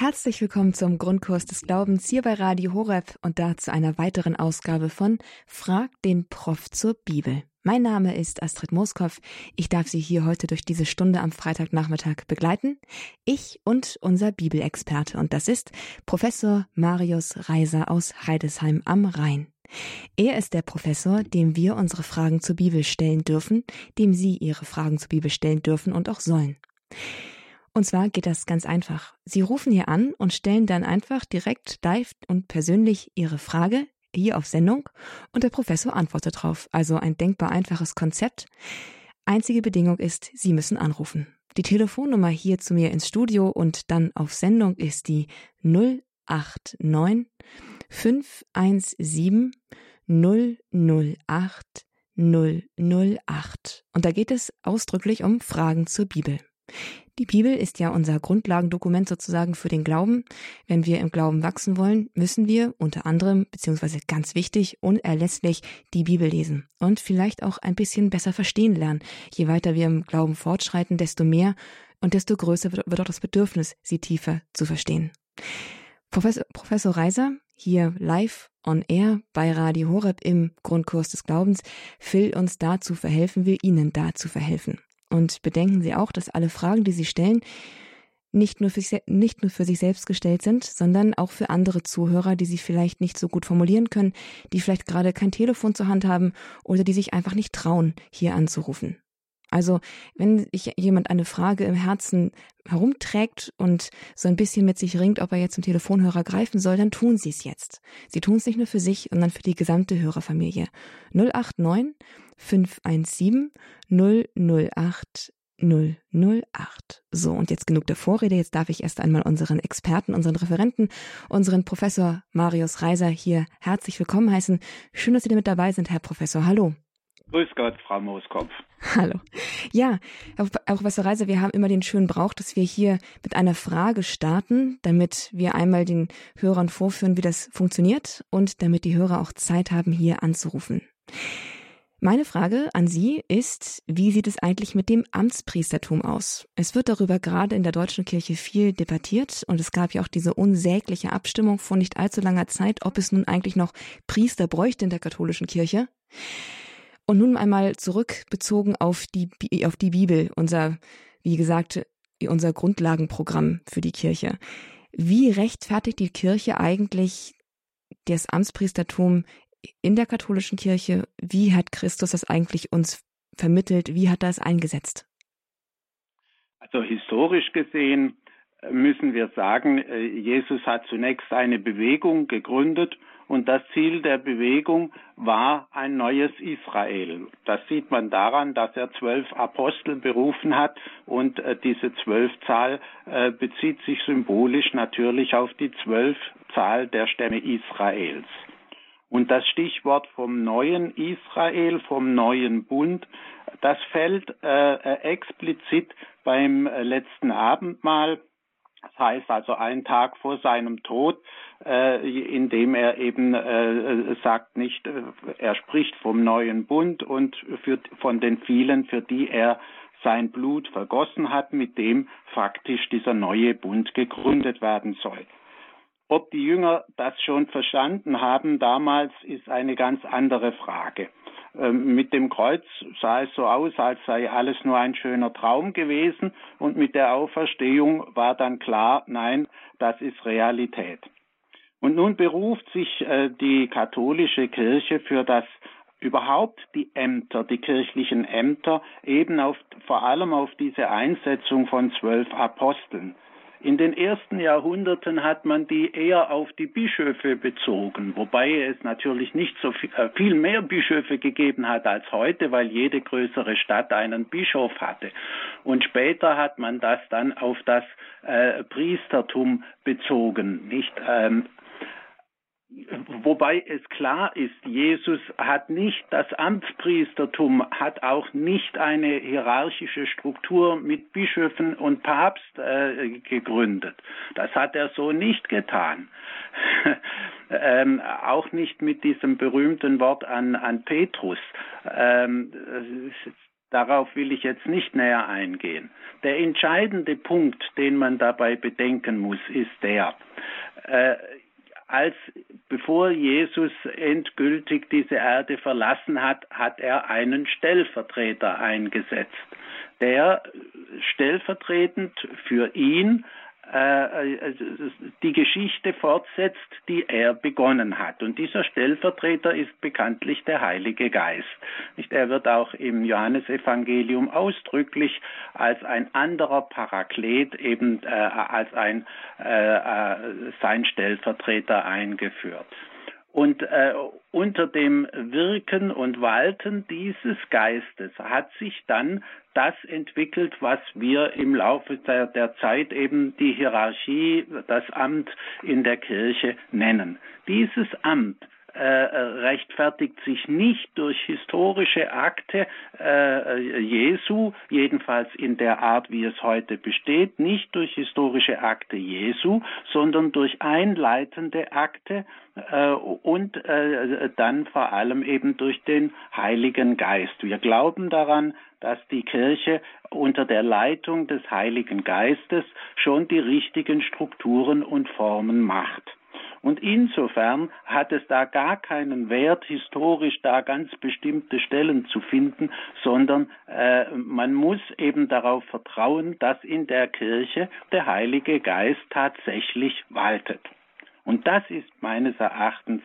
Herzlich willkommen zum Grundkurs des Glaubens hier bei Radio Horeb und da zu einer weiteren Ausgabe von Frag den Prof zur Bibel. Mein Name ist Astrid Moskow. Ich darf Sie hier heute durch diese Stunde am Freitagnachmittag begleiten. Ich und unser Bibelexperte und das ist Professor Marius Reiser aus Heidesheim am Rhein. Er ist der Professor, dem wir unsere Fragen zur Bibel stellen dürfen, dem Sie Ihre Fragen zur Bibel stellen dürfen und auch sollen. Und zwar geht das ganz einfach. Sie rufen hier an und stellen dann einfach direkt live und persönlich Ihre Frage hier auf Sendung und der Professor antwortet drauf. Also ein denkbar einfaches Konzept. Einzige Bedingung ist, Sie müssen anrufen. Die Telefonnummer hier zu mir ins Studio und dann auf Sendung ist die 089 517 008 008. Und da geht es ausdrücklich um Fragen zur Bibel. Die Bibel ist ja unser Grundlagendokument sozusagen für den Glauben. Wenn wir im Glauben wachsen wollen, müssen wir unter anderem, beziehungsweise ganz wichtig, unerlässlich die Bibel lesen und vielleicht auch ein bisschen besser verstehen lernen. Je weiter wir im Glauben fortschreiten, desto mehr und desto größer wird auch das Bedürfnis, sie tiefer zu verstehen. Professor, Professor Reiser, hier live on air bei Radio Horeb im Grundkurs des Glaubens, will uns dazu verhelfen, will Ihnen dazu verhelfen. Und bedenken Sie auch, dass alle Fragen, die Sie stellen, nicht nur, für sich, nicht nur für sich selbst gestellt sind, sondern auch für andere Zuhörer, die sie vielleicht nicht so gut formulieren können, die vielleicht gerade kein Telefon zur Hand haben oder die sich einfach nicht trauen, hier anzurufen. Also, wenn sich jemand eine Frage im Herzen herumträgt und so ein bisschen mit sich ringt, ob er jetzt zum Telefonhörer greifen soll, dann tun Sie es jetzt. Sie tun es nicht nur für sich, sondern für die gesamte Hörerfamilie. 089 517 008 008. So, und jetzt genug der Vorrede. Jetzt darf ich erst einmal unseren Experten, unseren Referenten, unseren Professor Marius Reiser hier herzlich willkommen heißen. Schön, dass Sie mit dabei sind, Herr Professor. Hallo. Grüß Gott, Frau Mooskopf. Hallo. Ja, Herr Professor Reiser, wir haben immer den schönen Brauch, dass wir hier mit einer Frage starten, damit wir einmal den Hörern vorführen, wie das funktioniert und damit die Hörer auch Zeit haben, hier anzurufen. Meine Frage an Sie ist, wie sieht es eigentlich mit dem Amtspriestertum aus? Es wird darüber gerade in der deutschen Kirche viel debattiert und es gab ja auch diese unsägliche Abstimmung vor nicht allzu langer Zeit, ob es nun eigentlich noch Priester bräuchte in der katholischen Kirche. Und nun einmal zurückbezogen auf die, auf die Bibel, unser, wie gesagt, unser Grundlagenprogramm für die Kirche. Wie rechtfertigt die Kirche eigentlich das Amtspriestertum in der katholischen Kirche, wie hat Christus das eigentlich uns vermittelt, wie hat er es eingesetzt? Also historisch gesehen äh, müssen wir sagen, äh, Jesus hat zunächst eine Bewegung gegründet und das Ziel der Bewegung war ein neues Israel. Das sieht man daran, dass er zwölf Apostel berufen hat und äh, diese Zwölfzahl bezieht sich symbolisch natürlich auf die Zwölfzahl der Stämme Israels. Und das Stichwort vom neuen Israel, vom neuen Bund, das fällt äh, äh explizit beim äh, letzten Abendmahl. Das heißt also einen Tag vor seinem Tod, äh, indem er eben äh, sagt nicht, äh, er spricht vom neuen Bund und für, von den vielen, für die er sein Blut vergossen hat, mit dem faktisch dieser neue Bund gegründet werden soll. Ob die Jünger das schon verstanden haben damals, ist eine ganz andere Frage. Ähm, mit dem Kreuz sah es so aus, als sei alles nur ein schöner Traum gewesen und mit der Auferstehung war dann klar, nein, das ist Realität. Und nun beruft sich äh, die katholische Kirche für das überhaupt die Ämter, die kirchlichen Ämter, eben auf, vor allem auf diese Einsetzung von zwölf Aposteln. In den ersten Jahrhunderten hat man die eher auf die Bischöfe bezogen, wobei es natürlich nicht so viel, äh, viel mehr Bischöfe gegeben hat als heute, weil jede größere Stadt einen Bischof hatte. Und später hat man das dann auf das äh, Priestertum bezogen, nicht ähm, Wobei es klar ist, Jesus hat nicht das Amtspriestertum, hat auch nicht eine hierarchische Struktur mit Bischöfen und Papst äh, gegründet. Das hat er so nicht getan. ähm, auch nicht mit diesem berühmten Wort an, an Petrus. Ähm, Darauf will ich jetzt nicht näher eingehen. Der entscheidende Punkt, den man dabei bedenken muss, ist der, äh, als bevor Jesus endgültig diese Erde verlassen hat, hat er einen Stellvertreter eingesetzt, der stellvertretend für ihn die Geschichte fortsetzt, die er begonnen hat. Und dieser Stellvertreter ist bekanntlich der Heilige Geist. Er wird auch im Johannesevangelium ausdrücklich als ein anderer Paraklet, eben äh, als ein äh, sein Stellvertreter eingeführt. Und äh, unter dem Wirken und Walten dieses Geistes hat sich dann das entwickelt, was wir im Laufe der, der, Zeit eben die Hierarchie, das Amt in der Kirche nennen. Dieses Amt äh, rechtfertigt sich nicht durch historische Akte äh, Jesu, jedenfalls in der Art, wie es heute besteht, nicht durch historische Akte Jesu, sondern durch einleitende Akte äh, und äh, dann vor allem eben durch den Heiligen Geist. Wir glauben daran, dass die Kirche unter der Leitung des Heiligen Geistes schon die richtigen Strukturen und Formen macht. Und insofern hat es da gar keinen Wert, historisch da ganz bestimmte Stellen zu finden, sondern äh, man muss eben darauf vertrauen, dass in der Kirche der Heilige Geist tatsächlich waltet. Und das ist meines Erachtens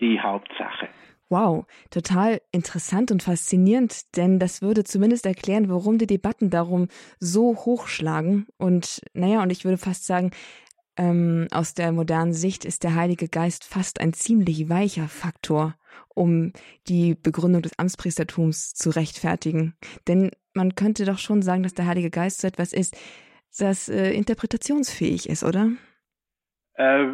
die Hauptsache. Wow, total interessant und faszinierend, denn das würde zumindest erklären, warum die Debatten darum so hochschlagen. Und naja, und ich würde fast sagen, ähm, aus der modernen Sicht ist der Heilige Geist fast ein ziemlich weicher Faktor, um die Begründung des Amtspriestertums zu rechtfertigen. Denn man könnte doch schon sagen, dass der Heilige Geist so etwas ist, das äh, interpretationsfähig ist, oder? Äh,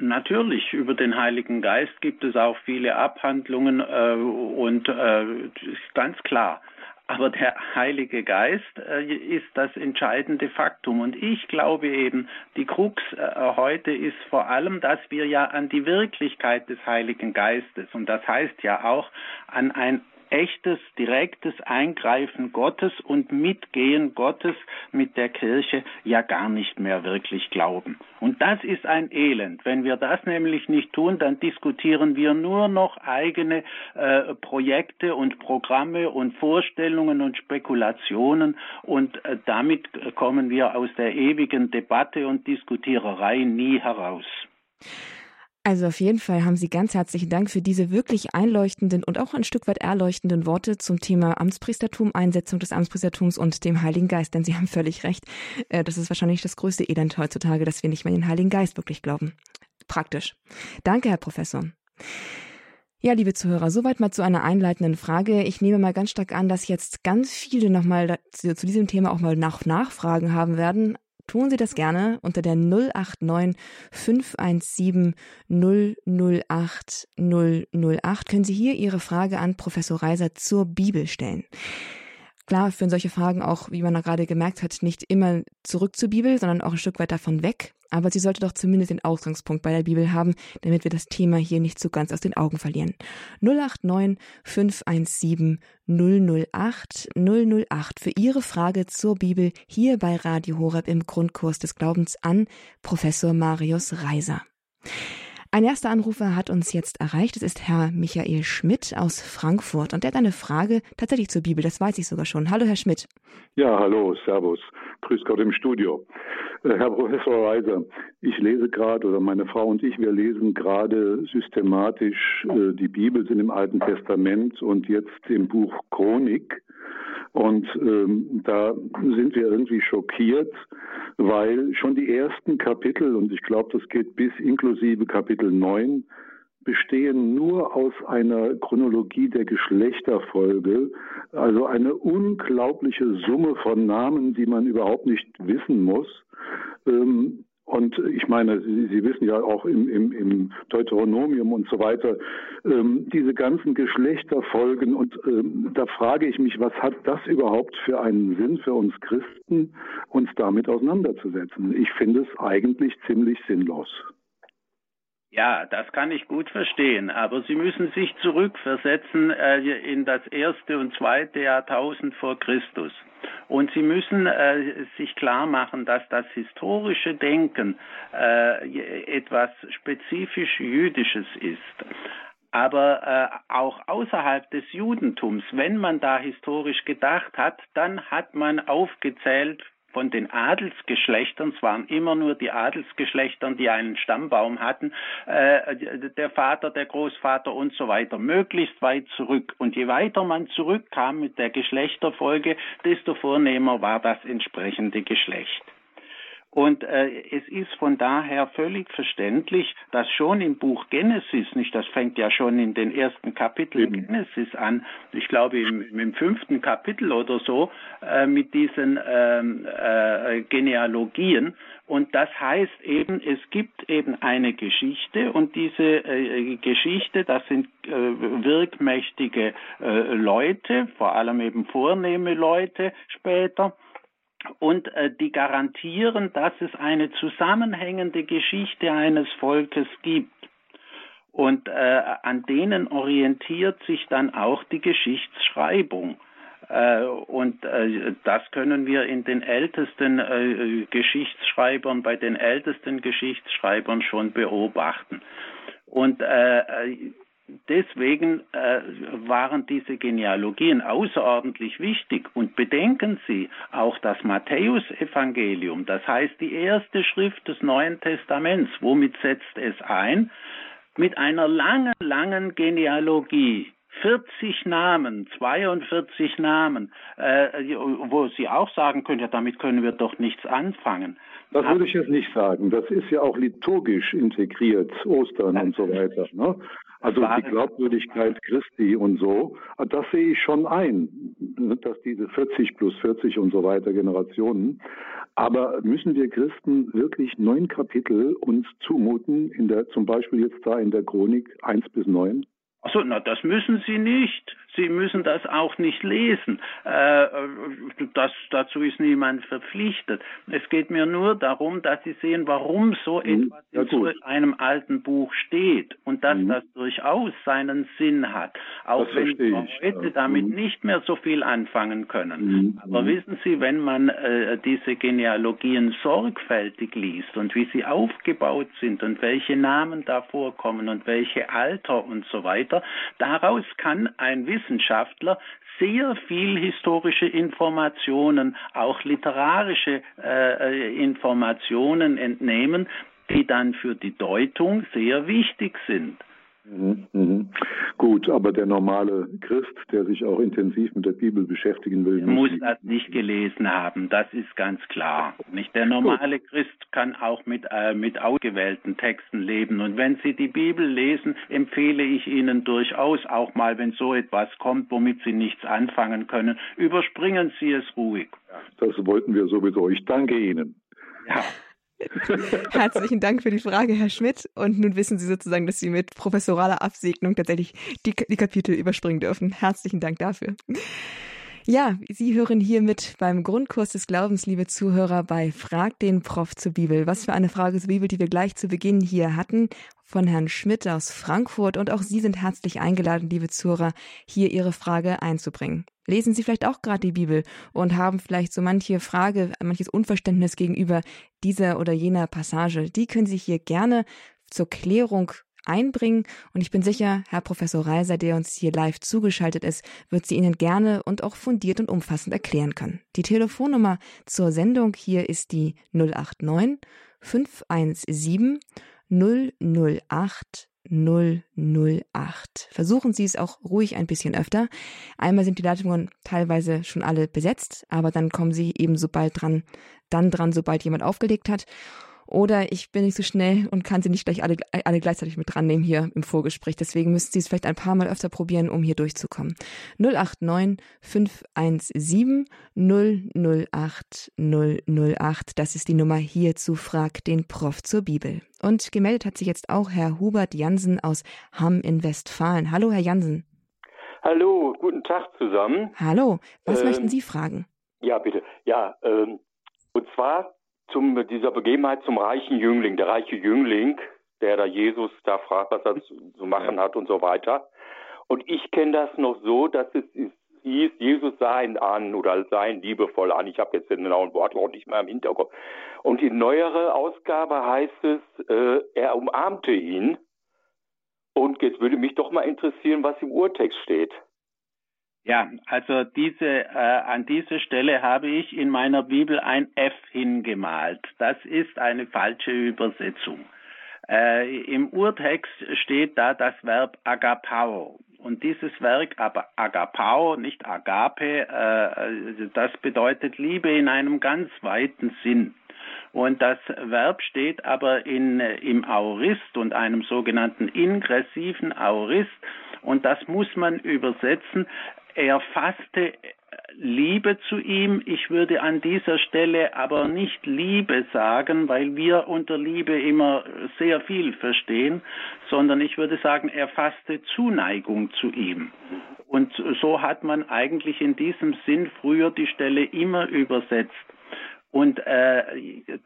natürlich, über den Heiligen Geist gibt es auch viele Abhandlungen äh, und äh, ganz klar, aber der Heilige Geist äh, ist das entscheidende Faktum. Und ich glaube eben, die Krux äh, heute ist vor allem, dass wir ja an die Wirklichkeit des Heiligen Geistes, und das heißt ja auch an ein echtes, direktes Eingreifen Gottes und Mitgehen Gottes mit der Kirche ja gar nicht mehr wirklich glauben. Und das ist ein Elend. Wenn wir das nämlich nicht tun, dann diskutieren wir nur noch eigene äh, Projekte und Programme und Vorstellungen und Spekulationen und äh, damit kommen wir aus der ewigen Debatte und Diskutiererei nie heraus. Also auf jeden Fall haben Sie ganz herzlichen Dank für diese wirklich einleuchtenden und auch ein Stück weit erleuchtenden Worte zum Thema Amtspriestertum, Einsetzung des Amtspriestertums und dem Heiligen Geist. Denn Sie haben völlig recht. Äh, das ist wahrscheinlich das größte Elend heutzutage, dass wir nicht mehr in den Heiligen Geist wirklich glauben. Praktisch. Danke, Herr Professor. Ja, liebe Zuhörer, soweit mal zu einer einleitenden Frage. Ich nehme mal ganz stark an, dass jetzt ganz viele nochmal zu, zu diesem Thema auch mal nach Nachfragen haben werden tun Sie das gerne unter der 089 517 008 008. Können Sie hier Ihre Frage an Professor Reiser zur Bibel stellen. Klar führen solche Fragen auch, wie man gerade gemerkt hat, nicht immer zurück zur Bibel, sondern auch ein Stück weit davon weg. Aber sie sollte doch zumindest den Ausgangspunkt bei der Bibel haben, damit wir das Thema hier nicht so ganz aus den Augen verlieren. 089 517 008 008 für Ihre Frage zur Bibel hier bei Radio Horeb im Grundkurs des Glaubens an Professor Marius Reiser. Ein erster Anrufer hat uns jetzt erreicht. Es ist Herr Michael Schmidt aus Frankfurt und der hat eine Frage tatsächlich zur Bibel. Das weiß ich sogar schon. Hallo, Herr Schmidt. Ja, hallo, Servus. Grüß Gott im Studio. Äh, Herr Professor Reiser, ich lese gerade, oder meine Frau und ich, wir lesen gerade systematisch äh, die Bibel, sind im Alten Testament und jetzt im Buch Chronik. Und ähm, da sind wir irgendwie schockiert, weil schon die ersten Kapitel, und ich glaube, das geht bis inklusive Kapitel 9, bestehen nur aus einer Chronologie der Geschlechterfolge, also eine unglaubliche Summe von Namen, die man überhaupt nicht wissen muss. Ähm, und ich meine, Sie, Sie wissen ja auch im, im, im Deuteronomium und so weiter, ähm, diese ganzen Geschlechterfolgen. Und ähm, da frage ich mich, was hat das überhaupt für einen Sinn für uns Christen, uns damit auseinanderzusetzen? Ich finde es eigentlich ziemlich sinnlos. Ja, das kann ich gut verstehen, aber Sie müssen sich zurückversetzen äh, in das erste und zweite Jahrtausend vor Christus. Und Sie müssen äh, sich klar machen, dass das historische Denken äh, etwas spezifisch Jüdisches ist. Aber äh, auch außerhalb des Judentums, wenn man da historisch gedacht hat, dann hat man aufgezählt, von den Adelsgeschlechtern, es waren immer nur die Adelsgeschlechtern, die einen Stammbaum hatten, äh, der Vater, der Großvater und so weiter, möglichst weit zurück. Und je weiter man zurückkam mit der Geschlechterfolge, desto vornehmer war das entsprechende Geschlecht. Und äh, es ist von daher völlig verständlich, dass schon im Buch Genesis, nicht, das fängt ja schon in den ersten Kapiteln mhm. Genesis an, ich glaube im, im fünften Kapitel oder so, äh, mit diesen ähm, äh, Genealogien. Und das heißt eben, es gibt eben eine Geschichte und diese äh, Geschichte, das sind äh, wirkmächtige äh, Leute, vor allem eben vornehme Leute später, und äh, die garantieren, dass es eine zusammenhängende Geschichte eines Volkes gibt. Und äh, an denen orientiert sich dann auch die Geschichtsschreibung. Äh, und äh, das können wir in den ältesten äh, Geschichtsschreibern, bei den ältesten Geschichtsschreibern schon beobachten. Und äh, deswegen äh, waren diese Genealogien außerordentlich wichtig. Und bedenken Sie auch das Matthäusevangelium, das heißt die erste Schrift des Neuen Testaments. Womit setzt es ein? Mit einer langen, langen Genealogie. 40 Namen, 42 Namen, äh, wo Sie auch sagen können, ja, damit können wir doch nichts anfangen. Das würde ich jetzt nicht sagen. Das ist ja auch liturgisch integriert, Ostern und so weiter. Ne? Also die Glaubwürdigkeit Christi und so, das sehe ich schon ein, dass diese 40 plus 40 und so weiter Generationen. Aber müssen wir Christen wirklich neun Kapitel uns zumuten, in der, zum Beispiel jetzt da in der Chronik 1 bis 9? Achso, na, das müssen Sie nicht. Sie müssen das auch nicht lesen. Äh, das, dazu ist niemand verpflichtet. Es geht mir nur darum, dass Sie sehen, warum so mhm. etwas in so einem alten Buch steht und dass mhm. das durchaus seinen Sinn hat. Auch das wenn wir heute damit mhm. nicht mehr so viel anfangen können. Mhm. Aber mhm. wissen Sie, wenn man äh, diese Genealogien sorgfältig liest und wie sie aufgebaut sind und welche Namen da vorkommen und welche Alter und so weiter, daraus kann ein Wissen Wissenschaftler sehr viel historische Informationen, auch literarische äh, Informationen entnehmen, die dann für die Deutung sehr wichtig sind. Mhm, mhm. Gut, aber der normale Christ, der sich auch intensiv mit der Bibel beschäftigen will, muss das nicht gelesen haben. Das ist ganz klar. Nicht der normale Gut. Christ kann auch mit äh, mit ausgewählten Texten leben. Und wenn Sie die Bibel lesen, empfehle ich Ihnen durchaus auch mal, wenn so etwas kommt, womit Sie nichts anfangen können, überspringen Sie es ruhig. Das wollten wir sowieso. Ich danke Ihnen. Ja. Herzlichen Dank für die Frage, Herr Schmidt. Und nun wissen Sie sozusagen, dass Sie mit professoraler Absegnung tatsächlich die, die Kapitel überspringen dürfen. Herzlichen Dank dafür. Ja, Sie hören hiermit beim Grundkurs des Glaubens, liebe Zuhörer, bei Frag den Prof zur Bibel. Was für eine Frage zur Bibel, die wir gleich zu Beginn hier hatten von Herrn Schmidt aus Frankfurt. Und auch Sie sind herzlich eingeladen, liebe Zuhörer, hier Ihre Frage einzubringen. Lesen Sie vielleicht auch gerade die Bibel und haben vielleicht so manche Frage, manches Unverständnis gegenüber dieser oder jener Passage. Die können Sie hier gerne zur Klärung einbringen. Und ich bin sicher, Herr Professor Reiser, der uns hier live zugeschaltet ist, wird sie Ihnen gerne und auch fundiert und umfassend erklären können. Die Telefonnummer zur Sendung hier ist die 089 517 008 008. Versuchen Sie es auch ruhig ein bisschen öfter. Einmal sind die Leitungen teilweise schon alle besetzt, aber dann kommen Sie eben sobald dran, dann dran, sobald jemand aufgelegt hat. Oder ich bin nicht so schnell und kann sie nicht gleich alle, alle gleichzeitig mit dran nehmen hier im Vorgespräch. Deswegen müssten Sie es vielleicht ein paar Mal öfter probieren, um hier durchzukommen. 089 517 008 008. Das ist die Nummer hier zu Frag den Prof zur Bibel. Und gemeldet hat sich jetzt auch Herr Hubert Jansen aus Hamm in Westfalen. Hallo, Herr Jansen. Hallo, guten Tag zusammen. Hallo, was ähm, möchten Sie fragen? Ja, bitte. Ja, ähm, und zwar zum, dieser Begebenheit zum reichen Jüngling. Der reiche Jüngling, der da Jesus da fragt, was er zu, zu machen hat und so weiter. Und ich kenne das noch so, dass es ist, hieß, Jesus sah ihn an oder sah ihn liebevoll an. Ich habe jetzt den genauen Wortlaut nicht mehr im Hinterkopf. Und die neuere Ausgabe heißt es, äh, er umarmte ihn. Und jetzt würde mich doch mal interessieren, was im Urtext steht. Ja, also diese äh, an diese Stelle habe ich in meiner Bibel ein F hingemalt. Das ist eine falsche Übersetzung. Äh, Im Urtext steht da das Verb agapao. Und dieses Werk aber agapao, nicht agape, äh, das bedeutet Liebe in einem ganz weiten Sinn. Und das Verb steht aber in, im Aorist und einem sogenannten ingressiven Aorist. Und das muss man übersetzen er fasste Liebe zu ihm. Ich würde an dieser Stelle aber nicht Liebe sagen, weil wir unter Liebe immer sehr viel verstehen, sondern ich würde sagen, er fasste Zuneigung zu ihm. Und so hat man eigentlich in diesem Sinn früher die Stelle immer übersetzt. Und äh,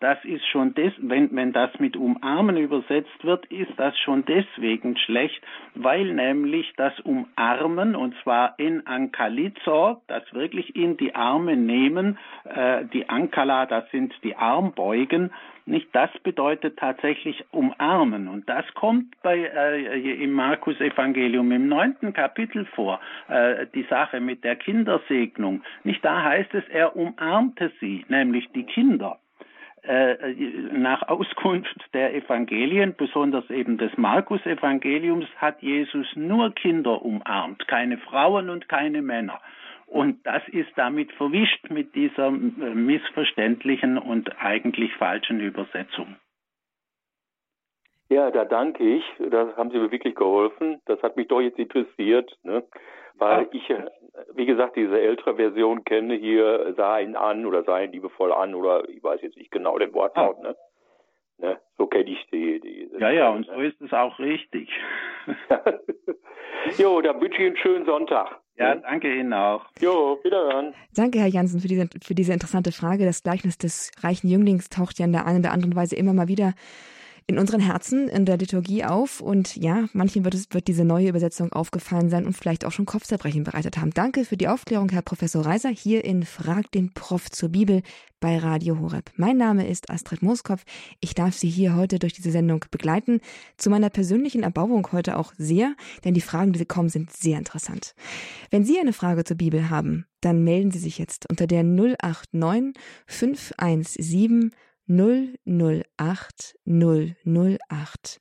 das ist schon des, wenn, wenn das mit umarmen übersetzt wird, ist das schon deswegen schlecht, weil nämlich das Umarmen, und zwar in Ankalizo, das wirklich in die Arme nehmen, äh, die Ankala, das sind die Armbeugen, nicht das bedeutet tatsächlich umarmen. Und das kommt bei, äh, im Markus Evangelium im neunten Kapitel vor, äh, die Sache mit der Kindersegnung. Nicht da heißt es, er umarmte sie, nämlich die Kinder äh, nach Auskunft der Evangelien, besonders eben des Markus-Evangeliums, hat Jesus nur Kinder umarmt, keine Frauen und keine Männer. Und das ist damit verwischt mit dieser äh, missverständlichen und eigentlich falschen Übersetzung. Ja, da danke ich. Da haben Sie mir wirklich geholfen. Das hat mich doch jetzt interessiert, ne? weil ich, äh, wie gesagt, diese ältere Version kenne hier, sah ihn an oder sah ihn liebevoll an oder ich weiß jetzt nicht genau den Wortlaut. Ah. Ne? Ne? So kenne ich die. die ja, ja, und so ist es auch richtig. jo, dann wünsche ich einen schönen Sonntag. Ja, danke Ihnen auch. Jo, wiederhören. Danke, Herr Jansen, für diese, für diese interessante Frage. Das Gleichnis des reichen Jünglings taucht ja in der einen oder anderen Weise immer mal wieder in unseren Herzen, in der Liturgie auf. Und ja, manchen wird, es, wird diese neue Übersetzung aufgefallen sein und vielleicht auch schon Kopfzerbrechen bereitet haben. Danke für die Aufklärung, Herr Professor Reiser, hier in Frag den Prof zur Bibel bei Radio Horeb. Mein Name ist Astrid Mooskopf. Ich darf Sie hier heute durch diese Sendung begleiten. Zu meiner persönlichen Erbauung heute auch sehr, denn die Fragen, die Sie kommen, sind sehr interessant. Wenn Sie eine Frage zur Bibel haben, dann melden Sie sich jetzt unter der 089 517 008 008.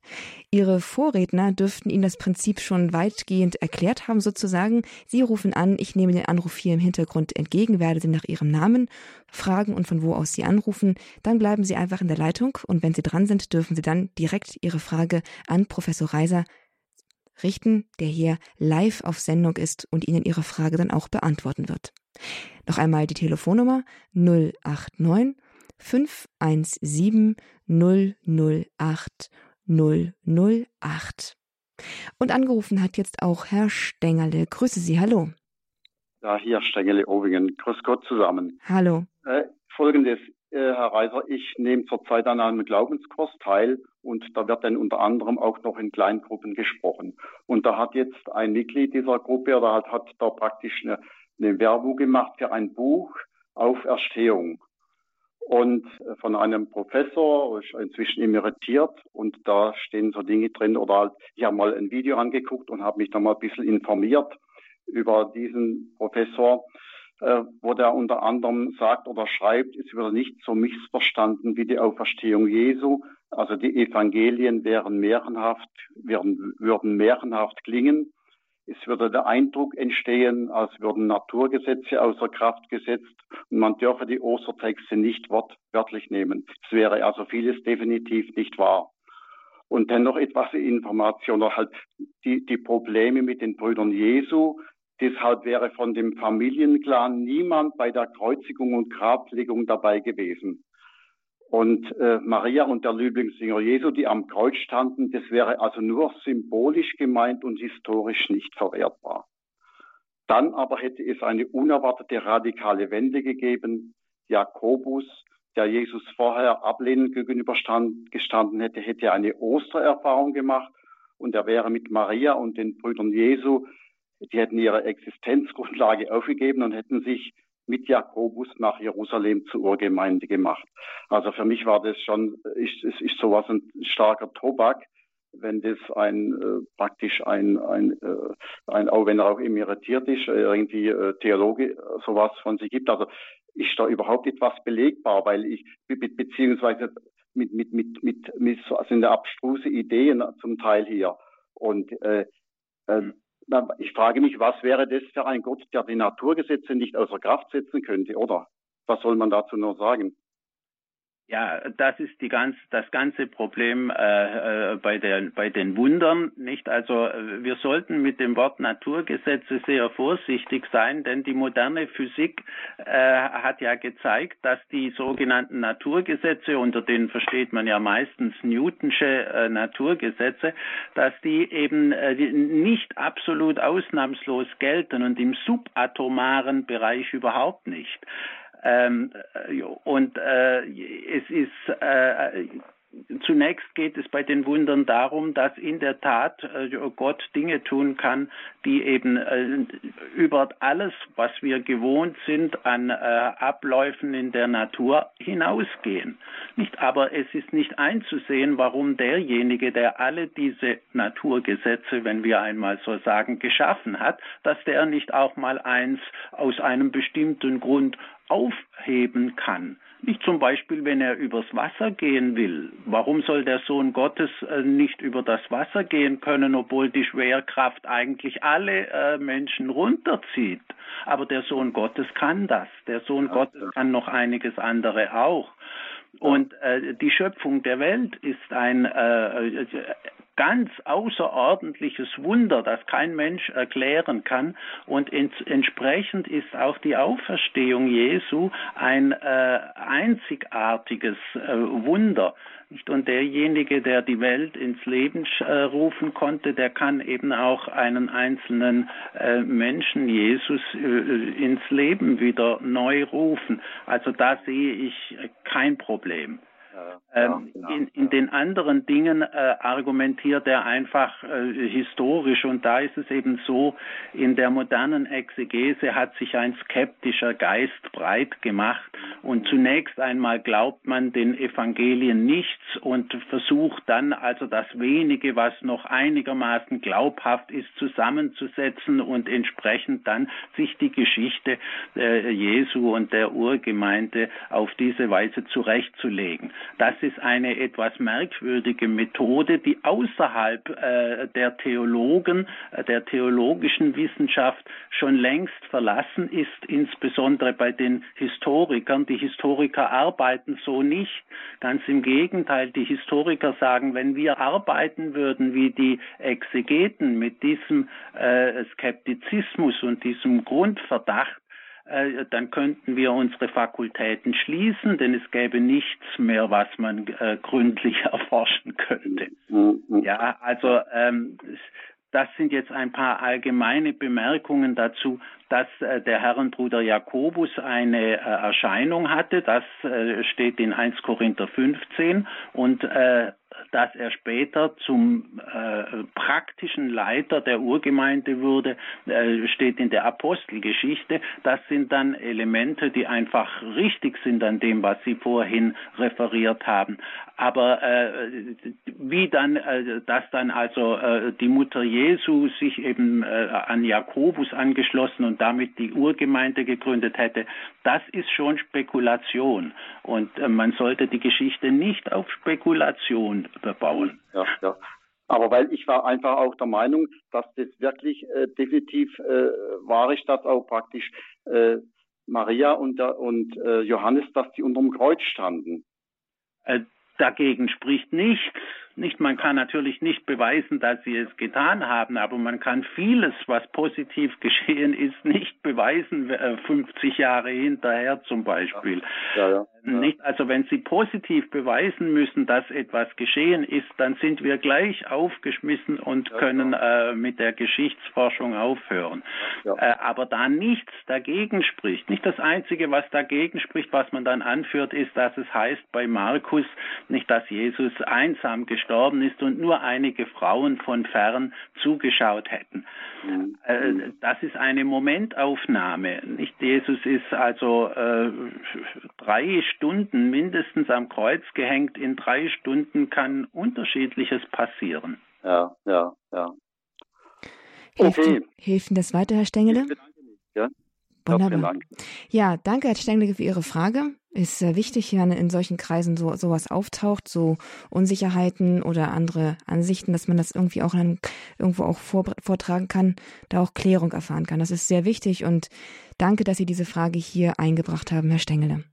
Ihre Vorredner dürften Ihnen das Prinzip schon weitgehend erklärt haben, sozusagen. Sie rufen an, ich nehme den Anruf hier im Hintergrund entgegen, werde Sie nach Ihrem Namen fragen und von wo aus Sie anrufen. Dann bleiben Sie einfach in der Leitung und wenn Sie dran sind, dürfen Sie dann direkt Ihre Frage an Professor Reiser richten, der hier live auf Sendung ist und Ihnen Ihre Frage dann auch beantworten wird. Noch einmal die Telefonnummer 089 517 008 008. Und angerufen hat jetzt auch Herr Stengerle. Grüße Sie, hallo. Ja, hier Stengerle Ovingen. Grüß Gott zusammen. Hallo. Äh, Folgendes, äh, Herr Reiser, ich nehme zurzeit an einem Glaubenskurs teil und da wird dann unter anderem auch noch in Kleingruppen gesprochen. Und da hat jetzt ein Mitglied dieser Gruppe oder hat, hat da praktisch eine, eine Werbung gemacht für ein Buch auf Erstehung und äh, von einem Professor, inzwischen emeritiert und da stehen so Dinge drin oder halt, ich habe mal ein Video angeguckt und habe mich da mal ein bisschen informiert über diesen Professor, äh, wo der unter anderem sagt oder schreibt, es würde nicht so missverstanden wie die Auferstehung Jesu, also die Evangelien wären märchenhaft, würden, würden märchenhaft klingen es würde der Eindruck entstehen, als würden Naturgesetze außer Kraft gesetzt und man dürfe die Ostertexte nicht wortwörtlich nehmen. Es wäre also vieles definitiv nicht wahr. Und dennoch etwas Information oder halt die, die Probleme mit den Brüdern Jesu. Deshalb wäre von dem Familienclan niemand bei der Kreuzigung und Grablegung dabei gewesen. Und äh, Maria und der Lieblingsjünger Jesu, die am Kreuz standen, das wäre also nur symbolisch gemeint und historisch nicht verwertbar. Dann aber hätte es eine unerwartete radikale Wende gegeben. Jakobus der Jesus vorher ablehnend gegenübergestanden hätte, hätte eine Ostererfahrung gemacht und er wäre mit Maria und den Brüdern Jesu, die hätten ihre Existenzgrundlage aufgegeben und hätten sich mit Jakobus nach Jerusalem zur Urgemeinde gemacht. Also für mich war das schon, ist, ist, ist sowas ein starker Tobak, wenn das ein äh, praktisch ein, ein, äh, ein, auch wenn er auch emeritiert ist, äh, irgendwie äh, Theologe sowas von sich gibt. Also ist da überhaupt etwas belegbar, weil ich be beziehungsweise mit mit mit mit, mit so, also sind abstruse Ideen zum Teil hier und äh, äh, ich frage mich, was wäre das für ein Gott, der die Naturgesetze nicht außer Kraft setzen könnte, oder? Was soll man dazu nur sagen? Ja, das ist die ganz, das ganze Problem äh, äh, bei, der, bei den Wundern, nicht? Also äh, wir sollten mit dem Wort Naturgesetze sehr vorsichtig sein, denn die moderne Physik äh, hat ja gezeigt, dass die sogenannten Naturgesetze, unter denen versteht man ja meistens Newtonsche äh, Naturgesetze, dass die eben äh, nicht absolut ausnahmslos gelten und im subatomaren Bereich überhaupt nicht. Ähm, äh, und äh, es ist äh, Zunächst geht es bei den Wundern darum, dass in der Tat äh, Gott Dinge tun kann, die eben äh, über alles, was wir gewohnt sind an äh, Abläufen in der Natur hinausgehen. Nicht, aber es ist nicht einzusehen, warum derjenige, der alle diese Naturgesetze, wenn wir einmal so sagen, geschaffen hat, dass der nicht auch mal eins aus einem bestimmten Grund aufheben kann. Nicht zum Beispiel, wenn er übers Wasser gehen will. Warum soll der Sohn Gottes äh, nicht über das Wasser gehen können, obwohl die Schwerkraft eigentlich alle äh, Menschen runterzieht? Aber der Sohn Gottes kann das. Der Sohn Gottes kann noch einiges andere auch. Und äh, die Schöpfung der Welt ist ein äh, ganz außerordentliches Wunder, das kein Mensch erklären kann. Und entsprechend ist auch die Auferstehung Jesu ein äh, einzigartiges äh, Wunder. Und derjenige, der die Welt ins Leben äh, rufen konnte, der kann eben auch einen einzelnen äh, Menschen, Jesus, äh, ins Leben wieder neu rufen. Also da sehe ich kein Problem. Ähm, genau. in, in, den anderen Dingen äh, argumentiert er einfach äh, historisch und da ist es eben so, in der modernen Exegese hat sich ein skeptischer Geist breit gemacht und zunächst einmal glaubt man den Evangelien nichts und versucht dann also das wenige, was noch einigermaßen glaubhaft ist, zusammenzusetzen und entsprechend dann sich die Geschichte äh, Jesu und der Urgemeinde auf diese Weise zurechtzulegen. Das ist eine etwas merkwürdige Methode, die außerhalb äh, der Theologen, äh, der theologischen Wissenschaft schon längst verlassen ist, insbesondere bei den Historikern. Die Historiker arbeiten so nicht. Ganz im Gegenteil, die Historiker sagen, wenn wir arbeiten würden wie die Exegeten mit diesem äh, Skeptizismus und diesem Grundverdacht, dann könnten wir unsere Fakultäten schließen, denn es gäbe nichts mehr, was man äh, gründlich erforschen könnte. Mhm. Ja, also ähm, das sind jetzt ein paar allgemeine Bemerkungen dazu, dass äh, der Herrenbruder Jakobus eine äh, Erscheinung hatte. Das äh, steht in 1 Korinther 15 und äh, dass er später zum äh, praktischen Leiter der Urgemeinde wurde, äh, steht in der Apostelgeschichte. Das sind dann Elemente, die einfach richtig sind an dem, was Sie vorhin referiert haben. Aber äh, wie dann, äh, dass dann also äh, die Mutter Jesu sich eben äh, an Jakobus angeschlossen und damit die Urgemeinde gegründet hätte, das ist schon Spekulation. Und äh, man sollte die Geschichte nicht auf Spekulation bebauen. Ja, ja. Aber weil ich war einfach auch der Meinung, dass das wirklich äh, definitiv äh, wahr ist, dass auch praktisch äh, Maria und, und äh, Johannes, dass die unterm Kreuz standen. Äh, dagegen spricht nichts. Nicht, man kann natürlich nicht beweisen, dass sie es getan haben, aber man kann vieles, was positiv geschehen ist, nicht beweisen, 50 äh, Jahre hinterher zum Beispiel. Ja, ja, ja. Nicht, also wenn Sie positiv beweisen müssen, dass etwas geschehen ist, dann sind wir gleich aufgeschmissen und können äh, mit der Geschichtsforschung aufhören. Äh, aber da nichts dagegen spricht, nicht das Einzige, was dagegen spricht, was man dann anführt, ist, dass es heißt bei Markus nicht, dass Jesus einsam gestorben ist und nur einige Frauen von fern zugeschaut hätten. Mhm. Äh, das ist eine Momentaufnahme. Nicht Jesus ist also äh, drei Stunden mindestens am Kreuz gehängt. In drei Stunden kann unterschiedliches passieren. Ja, ja, ja. Hilft, okay. hilft Ihnen das weiter, Herr Stengele? Ja. Wunderbar. Ja, danke, Herr Stengele, für Ihre Frage. Ist sehr wichtig, wenn in solchen Kreisen so sowas auftaucht, so Unsicherheiten oder andere Ansichten, dass man das irgendwie auch dann irgendwo auch vor, vortragen kann, da auch Klärung erfahren kann. Das ist sehr wichtig und danke, dass Sie diese Frage hier eingebracht haben, Herr Stengele.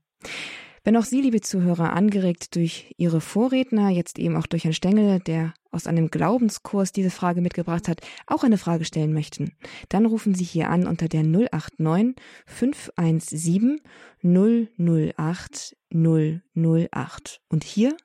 Wenn auch Sie, liebe Zuhörer, angeregt durch Ihre Vorredner, jetzt eben auch durch Herrn Stengel, der aus einem Glaubenskurs diese Frage mitgebracht hat, auch eine Frage stellen möchten, dann rufen Sie hier an unter der 089 517 008 008. Und hier,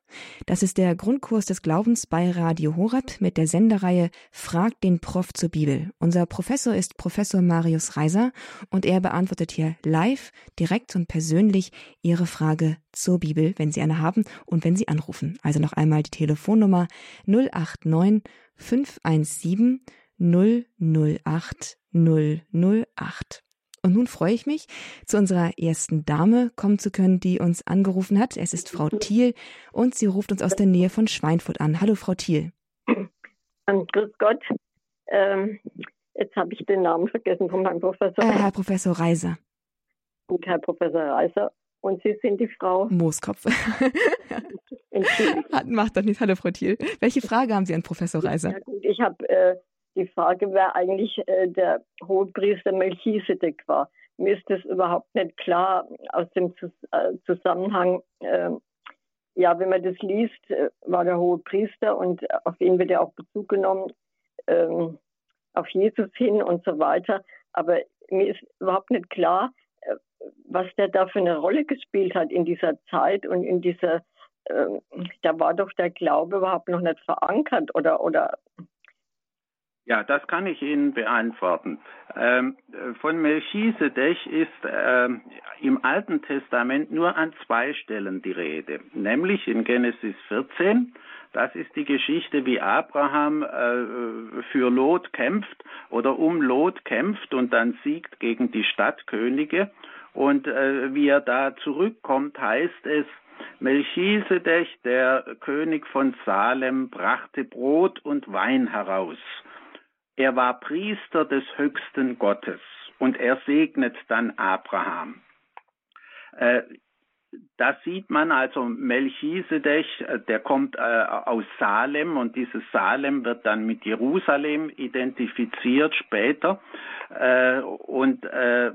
das ist der Grundkurs des Glaubens bei Radio Horat mit der Sendereihe Fragt den Prof zur Bibel. Unser Professor ist Professor Marius Reiser und er beantwortet hier live, direkt und persönlich Ihre Frage zur Bibel, wenn Sie eine haben und wenn Sie anrufen. Also noch einmal die Telefonnummer 089 517 008 008. Und nun freue ich mich, zu unserer ersten Dame kommen zu können, die uns angerufen hat. Es ist Frau Thiel und sie ruft uns aus der Nähe von Schweinfurt an. Hallo, Frau Thiel. Und grüß Gott. Ähm, jetzt habe ich den Namen vergessen von meinem Professor. Äh, Herr Professor Reiser. Gut, Herr Professor Reiser. Und Sie sind die Frau? Mooskopf. Macht doch nichts. Hallo, Frau Thiel. Welche Frage haben Sie an Professor Reiser? Ja, gut, ich habe äh, die Frage, wer eigentlich äh, der Hohepriester Melchisedek war. Mir ist das überhaupt nicht klar aus dem Zus äh, Zusammenhang. Äh, ja, wenn man das liest, äh, war der Hohepriester und auf ihn wird ja auch Bezug genommen, ähm, auf Jesus hin und so weiter. Aber mir ist überhaupt nicht klar, was der da für eine Rolle gespielt hat in dieser Zeit und in dieser, ähm, da war doch der Glaube überhaupt noch nicht verankert oder, oder ja, das kann ich Ihnen beantworten. Ähm, von Melchisedech ist ähm, im Alten Testament nur an zwei Stellen die Rede, nämlich in Genesis 14. Das ist die Geschichte, wie Abraham äh, für Lot kämpft oder um Lot kämpft und dann siegt gegen die Stadtkönige. Und äh, wie er da zurückkommt, heißt es, Melchisedech, der König von Salem, brachte Brot und Wein heraus. Er war Priester des höchsten Gottes und er segnet dann Abraham. Äh, da sieht man also Melchisedech, äh, der kommt äh, aus Salem und dieses Salem wird dann mit Jerusalem identifiziert später. Äh, und äh,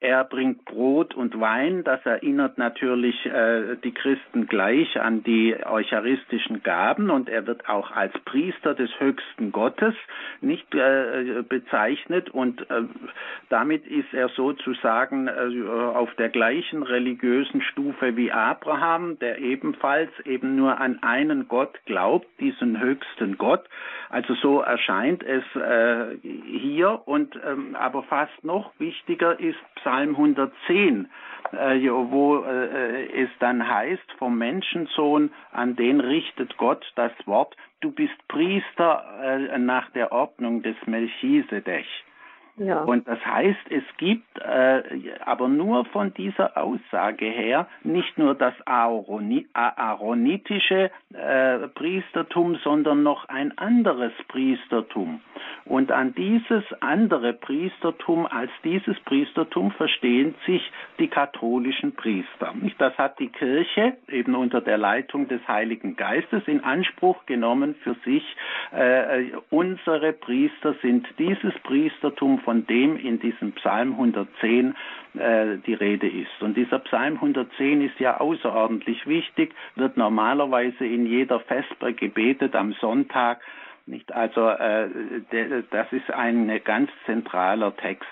er bringt Brot und Wein. Das erinnert natürlich äh, die Christen gleich an die eucharistischen Gaben und er wird auch als Priester des höchsten Gottes nicht äh, bezeichnet und damit ist er sozusagen auf der gleichen religiösen Stufe wie Abraham, der ebenfalls eben nur an einen Gott glaubt, diesen höchsten Gott. Also so erscheint es äh, hier und ähm, aber fast noch wichtiger ist Psalm Psalm 110, äh, wo äh, es dann heißt, vom Menschensohn, an den richtet Gott das Wort, du bist Priester äh, nach der Ordnung des Melchisedech. Ja. Und das heißt, es gibt äh, aber nur von dieser Aussage her nicht nur das aaronitische äh, Priestertum, sondern noch ein anderes Priestertum. Und an dieses andere Priestertum, als dieses Priestertum verstehen sich die katholischen Priester. Das hat die Kirche eben unter der Leitung des Heiligen Geistes in Anspruch genommen für sich. Äh, unsere Priester sind dieses Priestertum von dem in diesem Psalm 110 äh, die Rede ist. Und dieser Psalm 110 ist ja außerordentlich wichtig, wird normalerweise in jeder Vesper gebetet am Sonntag. Nicht also, äh, das ist ein ganz zentraler Text.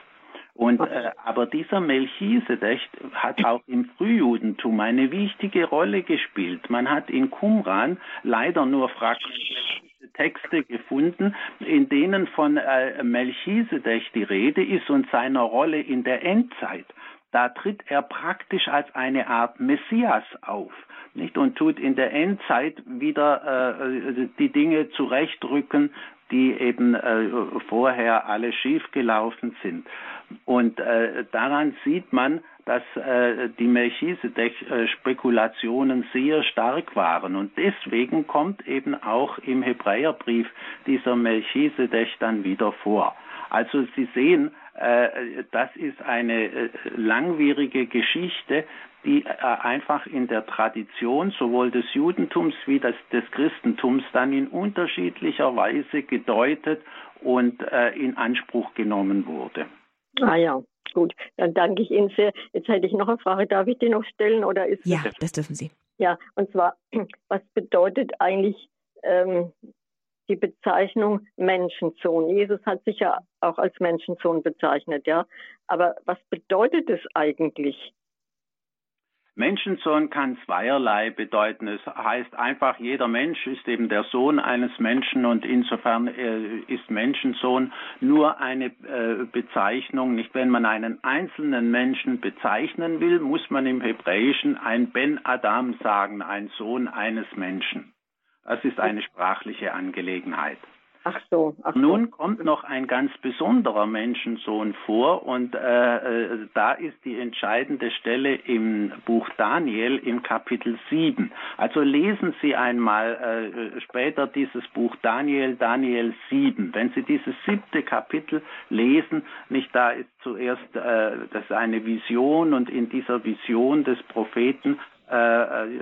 Und äh, aber dieser Melchisedech hat auch im Frühjudentum eine wichtige Rolle gespielt. Man hat in Qumran leider nur fragmentierte Texte gefunden, in denen von äh, Melchisedech die Rede ist und seiner Rolle in der Endzeit. Da tritt er praktisch als eine Art Messias auf nicht und tut in der Endzeit wieder äh, die Dinge zurechtrücken, die eben äh, vorher alle schiefgelaufen sind. Und äh, daran sieht man, dass äh, die Melchisedech-Spekulationen sehr stark waren. Und deswegen kommt eben auch im Hebräerbrief dieser Melchisedech dann wieder vor. Also Sie sehen, äh, das ist eine äh, langwierige Geschichte, die äh, einfach in der Tradition sowohl des Judentums wie des, des Christentums dann in unterschiedlicher Weise gedeutet und äh, in Anspruch genommen wurde. Ah ja, gut. Dann danke ich Ihnen sehr. Jetzt hätte ich noch eine Frage. Darf ich die noch stellen oder ist Ja, das, das dürfen Sie. Ja, und zwar, was bedeutet eigentlich ähm, die Bezeichnung Menschensohn? Jesus hat sich ja auch als Menschensohn bezeichnet, ja. Aber was bedeutet es eigentlich? Menschensohn kann zweierlei bedeuten. Es heißt einfach, jeder Mensch ist eben der Sohn eines Menschen und insofern äh, ist Menschensohn nur eine äh, Bezeichnung. Nicht wenn man einen einzelnen Menschen bezeichnen will, muss man im Hebräischen ein Ben Adam sagen, ein Sohn eines Menschen. Das ist eine sprachliche Angelegenheit. Ach so, ach so. Nun kommt noch ein ganz besonderer Menschensohn vor und äh, äh, da ist die entscheidende Stelle im Buch Daniel im Kapitel 7. Also lesen Sie einmal äh, später dieses Buch Daniel, Daniel 7. Wenn Sie dieses siebte Kapitel lesen, nicht da ist zuerst äh, das eine Vision und in dieser Vision des Propheten äh, äh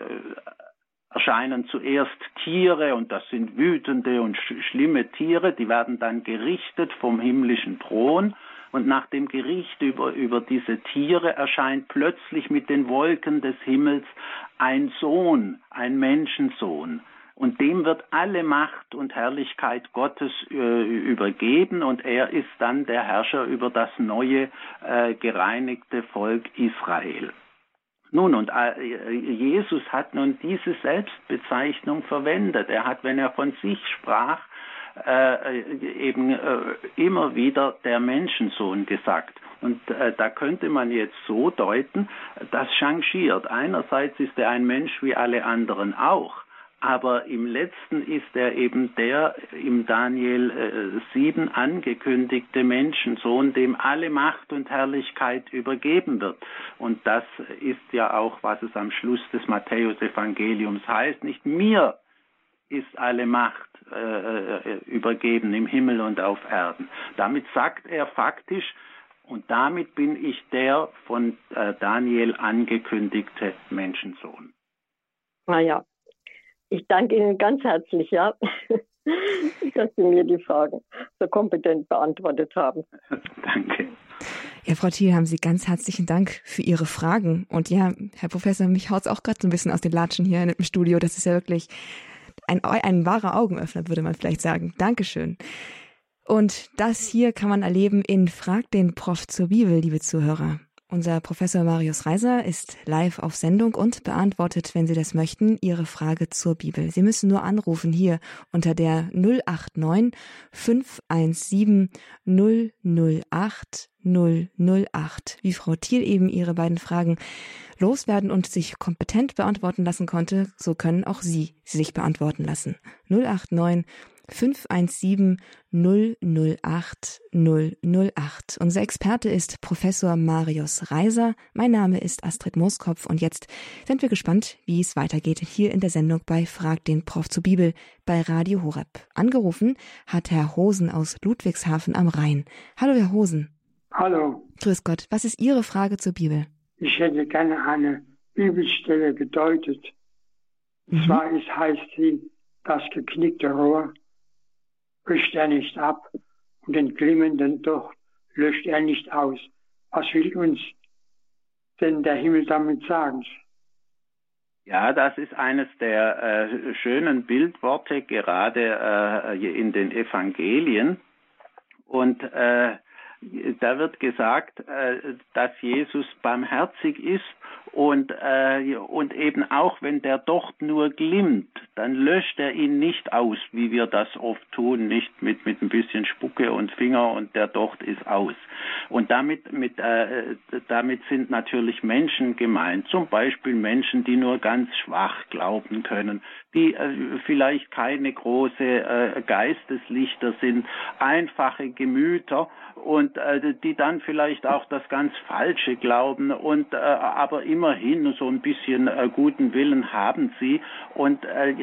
erscheinen zuerst Tiere und das sind wütende und sch schlimme Tiere, die werden dann gerichtet vom himmlischen Thron und nach dem Gericht über, über diese Tiere erscheint plötzlich mit den Wolken des Himmels ein Sohn, ein Menschensohn. Und dem wird alle Macht und Herrlichkeit Gottes äh, übergeben und er ist dann der Herrscher über das neue, äh, gereinigte Volk Israel. Nun, und äh, Jesus hat nun diese Selbstbezeichnung verwendet. Er hat, wenn er von sich sprach, äh, eben äh, immer wieder der Menschensohn gesagt. Und äh, da könnte man jetzt so deuten, das changiert. Einerseits ist er ein Mensch wie alle anderen auch aber im letzten ist er eben der im Daniel äh, 7 angekündigte Menschensohn, dem alle Macht und Herrlichkeit übergeben wird. Und das ist ja auch, was es am Schluss des Matthäusevangeliums heißt, nicht mir ist alle Macht äh, äh übergeben im Himmel und auf Erden. Damit sagt er faktisch, und damit bin ich der von äh, Daniel angekündigte Menschensohn. Naja, ich danke Ihnen ganz herzlich, ja, dass Sie mir die Fragen so kompetent beantwortet haben. Danke. Ja, Frau Thiel, haben Sie ganz herzlichen Dank für Ihre Fragen. Und ja, Herr Professor, mich haut es auch gerade so ein bisschen aus den Latschen hier im Studio. Das ist ja wirklich ein, ein wahrer Augenöffner, würde man vielleicht sagen. Dankeschön. Und das hier kann man erleben in Frag den Prof zur Bibel, liebe Zuhörer. Unser Professor Marius Reiser ist live auf Sendung und beantwortet, wenn Sie das möchten, Ihre Frage zur Bibel. Sie müssen nur anrufen hier unter der 089 517 008 008. Wie Frau Thiel eben ihre beiden Fragen loswerden und sich kompetent beantworten lassen konnte, so können auch Sie sich beantworten lassen. 089 517 008 008. Unser Experte ist Professor Marius Reiser. Mein Name ist Astrid Mooskopf und jetzt sind wir gespannt, wie es weitergeht hier in der Sendung bei Frag den Prof zur Bibel bei Radio Horeb. Angerufen hat Herr Hosen aus Ludwigshafen am Rhein. Hallo, Herr Hosen. Hallo. Grüß Gott. Was ist Ihre Frage zur Bibel? Ich hätte gerne eine Bibelstelle gedeutet. Und mhm. zwar ist, heißt sie das geknickte Rohr bricht er nicht ab und den glimmenden Docht löscht er nicht aus. Was will uns denn der Himmel damit sagen? Ja, das ist eines der äh, schönen Bildworte gerade äh, in den Evangelien. Und äh, da wird gesagt, äh, dass Jesus barmherzig ist und, äh, und eben auch wenn der Docht nur glimmt, dann löscht er ihn nicht aus, wie wir das oft tun, nicht mit, mit ein bisschen Spucke und Finger und der Docht ist aus. Und damit, mit, äh, damit sind natürlich Menschen gemeint, zum Beispiel Menschen, die nur ganz schwach glauben können, die äh, vielleicht keine große äh, Geisteslichter sind, einfache Gemüter und äh, die dann vielleicht auch das ganz Falsche glauben und äh, aber immerhin so ein bisschen äh, guten Willen haben sie und äh,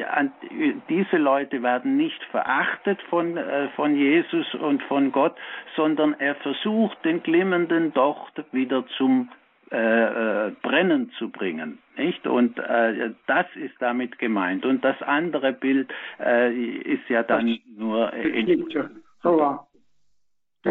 diese Leute werden nicht verachtet von äh, von Jesus und von Gott, sondern er versucht den glimmenden Docht wieder zum äh, äh, brennen zu bringen, nicht? Und äh, das ist damit gemeint. Und das andere Bild äh, ist ja dann das nur geknickte Rohr.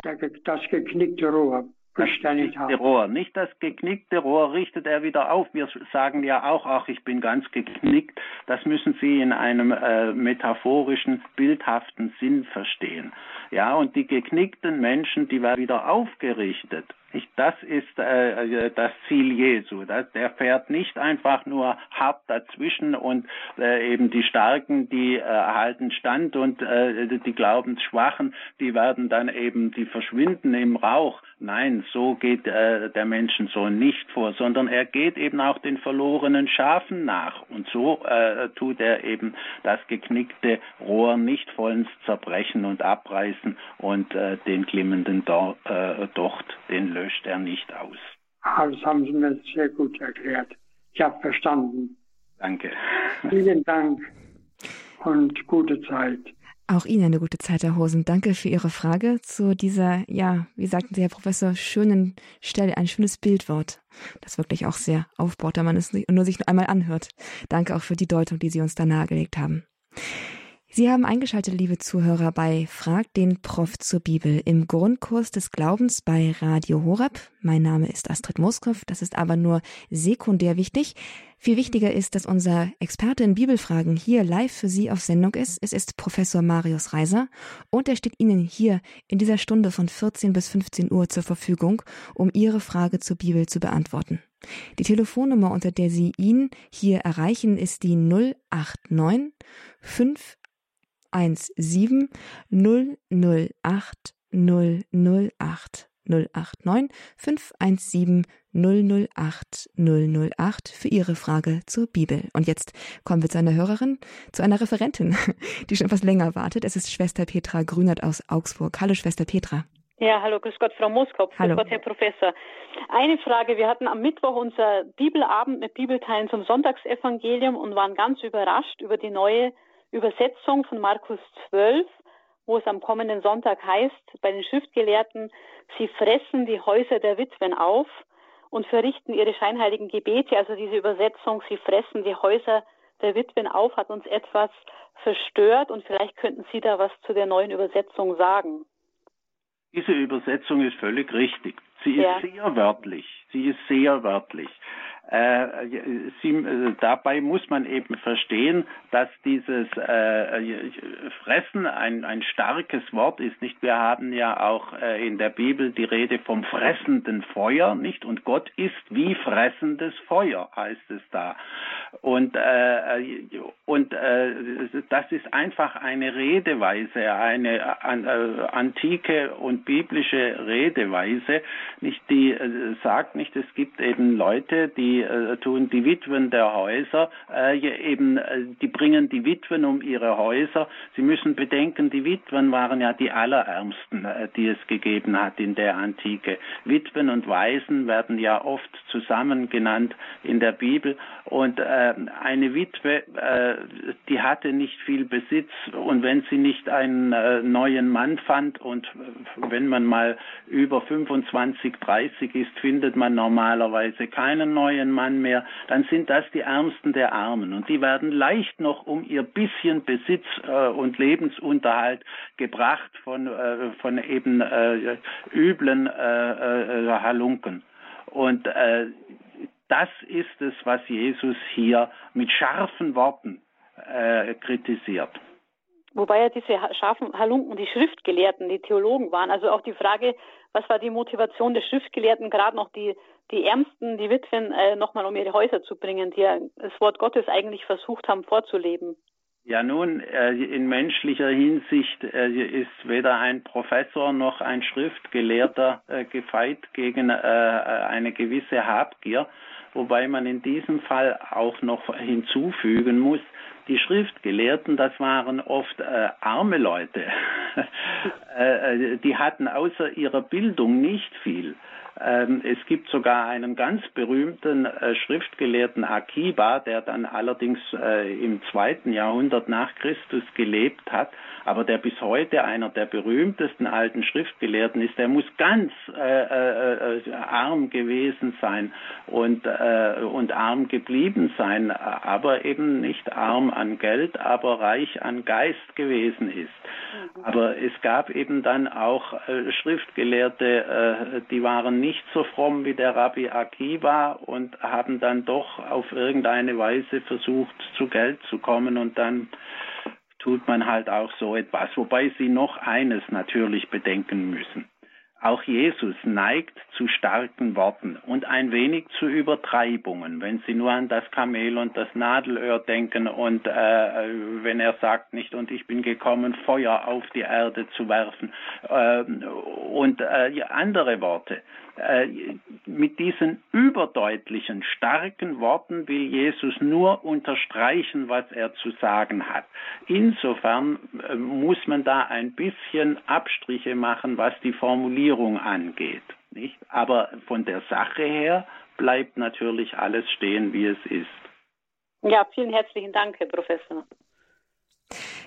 Das geknickte Rohr. Das geknickte Rohr, nicht das geknickte Rohr richtet er wieder auf. Wir sagen ja auch, ach, ich bin ganz geknickt. Das müssen Sie in einem äh, metaphorischen, bildhaften Sinn verstehen. Ja, und die geknickten Menschen, die werden wieder aufgerichtet. Nicht? Das ist äh, das Ziel Jesu. Das, der fährt nicht einfach nur hart dazwischen und äh, eben die Starken, die äh, halten stand und äh, die Glaubensschwachen, die werden dann eben, die verschwinden im Rauch. Nein, so geht äh, der Menschensohn nicht vor, sondern er geht eben auch den verlorenen Schafen nach. Und so äh, tut er eben das geknickte Rohr nicht vollends zerbrechen und abreißen und äh, den glimmenden Do äh, Docht, den lösen löscht er nicht aus. Ah, das haben Sie mir sehr gut erklärt. Ich habe verstanden. Danke. Vielen Dank und gute Zeit. Auch Ihnen eine gute Zeit, Herr Hosen. Danke für Ihre Frage zu dieser, ja, wie sagten Sie, Herr Professor, schönen Stelle, ein schönes Bildwort, das wirklich auch sehr aufbaut, wenn man es nur sich nur einmal anhört. Danke auch für die Deutung, die Sie uns da nahegelegt haben. Sie haben eingeschaltet, liebe Zuhörer, bei Frag den Prof zur Bibel im Grundkurs des Glaubens bei Radio Horeb. Mein Name ist Astrid Moskow. Das ist aber nur sekundär wichtig. Viel wichtiger ist, dass unser Experte in Bibelfragen hier live für Sie auf Sendung ist. Es ist Professor Marius Reiser und er steht Ihnen hier in dieser Stunde von 14 bis 15 Uhr zur Verfügung, um Ihre Frage zur Bibel zu beantworten. Die Telefonnummer, unter der Sie ihn hier erreichen, ist die 089 5 017 008 008 089 517 008 008 für Ihre Frage zur Bibel. Und jetzt kommen wir zu einer Hörerin, zu einer Referentin, die schon etwas länger wartet. Es ist Schwester Petra Grünert aus Augsburg. Hallo Schwester Petra. Ja, hallo, grüß Gott, Frau Moskop, grüß Gott, Herr Professor. Eine Frage, wir hatten am Mittwoch unser Bibelabend mit Bibelteilen zum Sonntagsevangelium und waren ganz überrascht über die neue Übersetzung von Markus 12, wo es am kommenden Sonntag heißt, bei den Schriftgelehrten, sie fressen die Häuser der Witwen auf und verrichten ihre scheinheiligen Gebete. Also diese Übersetzung, sie fressen die Häuser der Witwen auf, hat uns etwas verstört und vielleicht könnten Sie da was zu der neuen Übersetzung sagen. Diese Übersetzung ist völlig richtig. Sie ist ja. sehr wörtlich. Sie ist sehr wörtlich. Äh, sie, äh, dabei muss man eben verstehen, dass dieses äh, Fressen ein, ein starkes Wort ist. Nicht? Wir haben ja auch äh, in der Bibel die Rede vom fressenden Feuer, nicht? Und Gott ist wie fressendes Feuer, heißt es da. Und, äh, und äh, das ist einfach eine Redeweise, eine an, antike und biblische Redeweise, nicht die sagt nicht, es gibt eben Leute, die äh, tun die Witwen der Häuser, äh, eben äh, die bringen die Witwen um ihre Häuser. Sie müssen bedenken, die Witwen waren ja die allerärmsten, äh, die es gegeben hat in der Antike. Witwen und Waisen werden ja oft zusammen genannt in der Bibel und äh, eine Witwe, äh, die hatte nicht viel Besitz und wenn sie nicht einen äh, neuen Mann fand und wenn man mal über 25, 30 ist, findet man normalerweise keinen neuen keinen Mann mehr, dann sind das die Ärmsten der Armen. Und die werden leicht noch um ihr bisschen Besitz äh, und Lebensunterhalt gebracht von, äh, von eben äh, üblen äh, äh, Halunken. Und äh, das ist es, was Jesus hier mit scharfen Worten kritisiert. Wobei ja diese scharfen Halunken die Schriftgelehrten, die Theologen waren. Also auch die Frage, was war die Motivation der Schriftgelehrten, gerade noch die, die Ärmsten, die Witwen, äh, nochmal um ihre Häuser zu bringen, die ja das Wort Gottes eigentlich versucht haben vorzuleben. Ja, nun, äh, in menschlicher Hinsicht äh, ist weder ein Professor noch ein Schriftgelehrter äh, gefeit gegen eine gewisse Habgier, wobei man in diesem Fall auch noch hinzufügen muss, die Schriftgelehrten, das waren oft arme Leute. die hatten außer ihrer Bildung nicht viel. Ähm, es gibt sogar einen ganz berühmten äh, Schriftgelehrten Akiba, der dann allerdings äh, im zweiten Jahrhundert nach Christus gelebt hat, aber der bis heute einer der berühmtesten alten Schriftgelehrten ist. Der muss ganz äh, arm gewesen sein und, äh, und arm geblieben sein, aber eben nicht arm an Geld, aber reich an Geist gewesen ist. Mhm. Aber es gab eben dann auch Schriftgelehrte, die waren nicht so fromm wie der Rabbi Akiva und haben dann doch auf irgendeine Weise versucht, zu Geld zu kommen und dann tut man halt auch so etwas. Wobei Sie noch eines natürlich bedenken müssen. Auch Jesus neigt zu starken Worten und ein wenig zu Übertreibungen, wenn Sie nur an das Kamel und das Nadelöhr denken und äh, wenn er sagt nicht und ich bin gekommen, Feuer auf die Erde zu werfen äh, und äh, andere Worte. Äh, mit diesen überdeutlichen, starken Worten will Jesus nur unterstreichen, was er zu sagen hat. Insofern äh, muss man da ein bisschen Abstriche machen, was die Formulierung angeht. Nicht? Aber von der Sache her bleibt natürlich alles stehen, wie es ist. Ja, vielen herzlichen Dank, Herr Professor.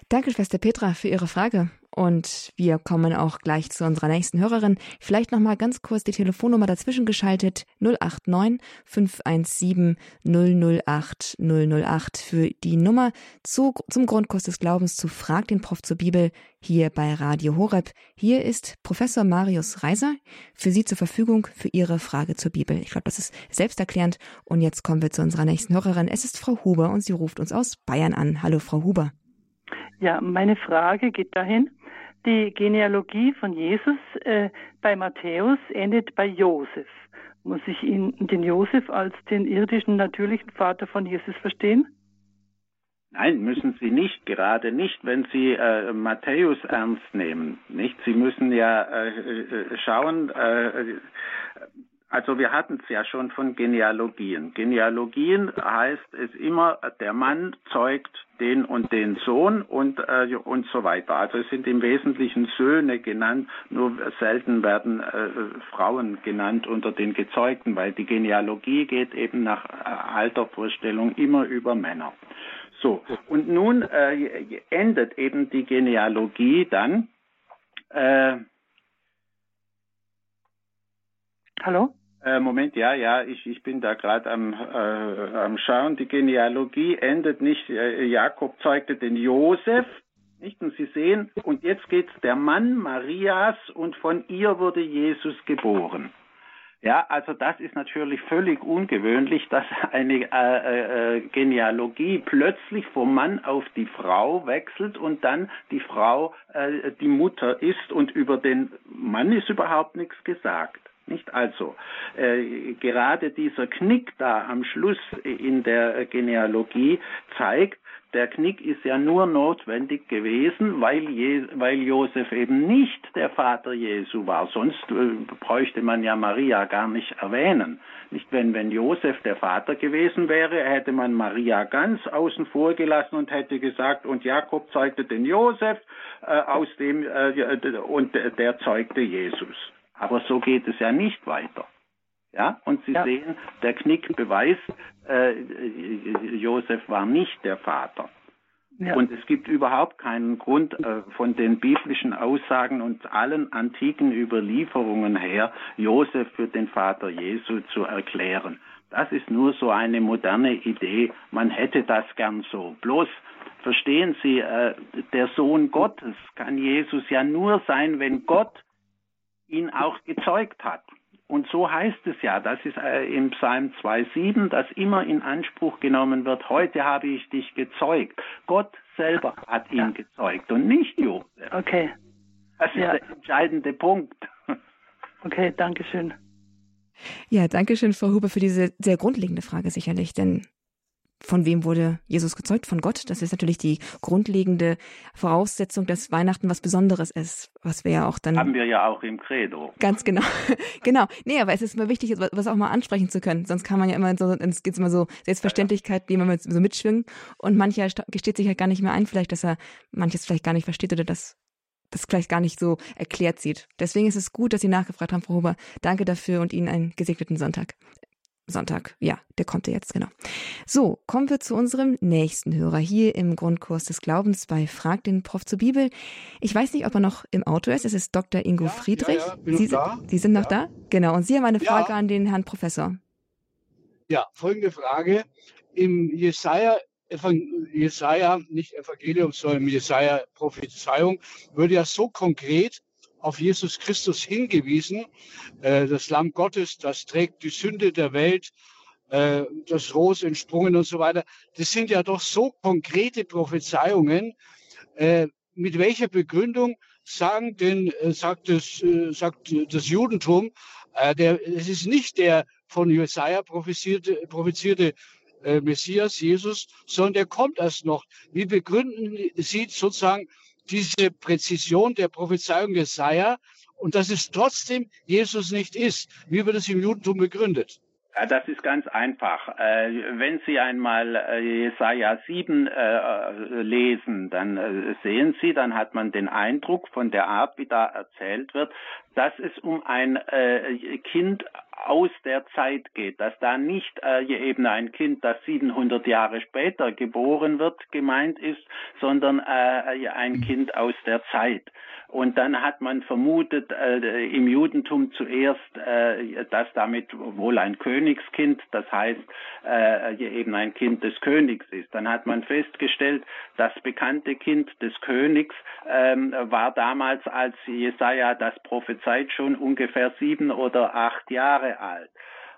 Danke, Schwester Petra, für Ihre Frage. Und wir kommen auch gleich zu unserer nächsten Hörerin. Vielleicht noch mal ganz kurz die Telefonnummer dazwischen geschaltet 089 517 008 008 für die Nummer zu, zum Grundkurs des Glaubens zu Frag den Prof zur Bibel hier bei Radio Horeb. Hier ist Professor Marius Reiser für Sie zur Verfügung für Ihre Frage zur Bibel. Ich glaube, das ist selbsterklärend. Und jetzt kommen wir zu unserer nächsten Hörerin. Es ist Frau Huber und sie ruft uns aus Bayern an. Hallo, Frau Huber. Ja, meine Frage geht dahin. Die Genealogie von Jesus äh, bei Matthäus endet bei Josef. Muss ich ihn, den Josef als den irdischen, natürlichen Vater von Jesus verstehen? Nein, müssen Sie nicht, gerade nicht, wenn Sie äh, Matthäus ernst nehmen. Nicht? Sie müssen ja äh, äh schauen, äh, also wir hatten es ja schon von Genealogien. Genealogien heißt es immer, der Mann zeugt den und den Sohn und, äh, und so weiter. Also es sind im Wesentlichen Söhne genannt, nur selten werden äh, Frauen genannt unter den Gezeugten, weil die Genealogie geht eben nach äh, Altervorstellung immer über Männer. So, und nun äh, endet eben die Genealogie dann. Äh, Hallo? Äh, Moment, ja, ja, ich, ich bin da gerade am, äh, am Schauen. Die Genealogie endet nicht, äh, Jakob zeugte den Josef, nicht? Und Sie sehen, und jetzt geht's der Mann Marias und von ihr wurde Jesus geboren. Ja, also das ist natürlich völlig ungewöhnlich, dass eine äh, äh, Genealogie plötzlich vom Mann auf die Frau wechselt und dann die Frau äh, die Mutter ist und über den Mann ist überhaupt nichts gesagt. Nicht also äh, gerade dieser Knick da am Schluss in der Genealogie zeigt, der Knick ist ja nur notwendig gewesen, weil, Je weil Josef eben nicht der Vater Jesu war. Sonst äh, bräuchte man ja Maria gar nicht erwähnen. Nicht wenn, wenn Josef der Vater gewesen wäre, hätte man Maria ganz außen vor gelassen und hätte gesagt, und Jakob zeugte den Josef äh, aus dem äh, und der zeugte Jesus. Aber so geht es ja nicht weiter. Ja, und Sie ja. sehen, der Knick beweist, äh, Josef war nicht der Vater. Ja. Und es gibt überhaupt keinen Grund äh, von den biblischen Aussagen und allen antiken Überlieferungen her, Josef für den Vater Jesu zu erklären. Das ist nur so eine moderne Idee. Man hätte das gern so. Bloß verstehen Sie, äh, der Sohn Gottes kann Jesus ja nur sein, wenn Gott ihn auch gezeugt hat. Und so heißt es ja, das ist äh, im Psalm 2,7, dass immer in Anspruch genommen wird, heute habe ich dich gezeugt. Gott selber hat ihn ja. gezeugt und nicht Josef. Okay. Das ist ja. der entscheidende Punkt. Okay, danke schön. Ja, danke schön, Frau Huber, für diese sehr grundlegende Frage sicherlich, denn von wem wurde Jesus gezeugt? Von Gott. Das ist natürlich die grundlegende Voraussetzung, dass Weihnachten was Besonderes ist, was wir ja auch dann. Haben wir ja auch im Credo. Ganz genau. genau. Nee, aber es ist immer wichtig, was auch mal ansprechen zu können. Sonst kann man ja immer so, es geht immer so Selbstverständlichkeit, wie man so mitschwingen. Und mancher gesteht sich halt gar nicht mehr ein, vielleicht, dass er manches vielleicht gar nicht versteht oder das das vielleicht gar nicht so erklärt sieht. Deswegen ist es gut, dass Sie nachgefragt haben, Frau Huber. Danke dafür und Ihnen einen gesegneten Sonntag. Sonntag. Ja, der kommt ja jetzt, genau. So, kommen wir zu unserem nächsten Hörer hier im Grundkurs des Glaubens bei Frag den Prof zur Bibel. Ich weiß nicht, ob er noch im Auto ist. Es ist Dr. Ingo ja, Friedrich. Ja, ja, Sie, Sie, sind noch da? Genau. Und Sie haben eine Frage an den Herrn Professor. Ja, folgende Frage. Im Jesaja, Jesaja, nicht Evangelium, sondern Jesaja Prophezeiung, würde ja so konkret auf Jesus Christus hingewiesen. Äh, das Lamm Gottes, das trägt die Sünde der Welt, äh, das Ros entsprungen und so weiter. Das sind ja doch so konkrete Prophezeiungen. Äh, mit welcher Begründung sagen denn, sagt das, sagt das Judentum, der, es ist nicht der von Jesaja prophezierte, prophezierte Messias, Jesus, sondern der kommt erst noch. Wie begründen Sie sozusagen diese Präzision der Prophezeiung Jesaja und dass es trotzdem Jesus nicht ist. Wie wird es im Judentum begründet? Das ist ganz einfach. Äh, wenn Sie einmal äh, Jesaja 7 äh, lesen, dann sehen Sie, dann hat man den Eindruck von der Art, wie da erzählt wird, dass es um ein Kind aus der Zeit geht, dass da nicht äh, eben ein Kind, das 700 Jahre später geboren wird, gemeint ist, sondern äh, ein Kind aus der Zeit. Und dann hat man vermutet äh, im Judentum zuerst, äh, dass damit wohl ein Königskind, das heißt äh, eben ein Kind des Königs ist. Dann hat man festgestellt, das bekannte Kind des Königs ähm, war damals, als Jesaja das prophezeit, schon ungefähr sieben oder acht Jahre alt.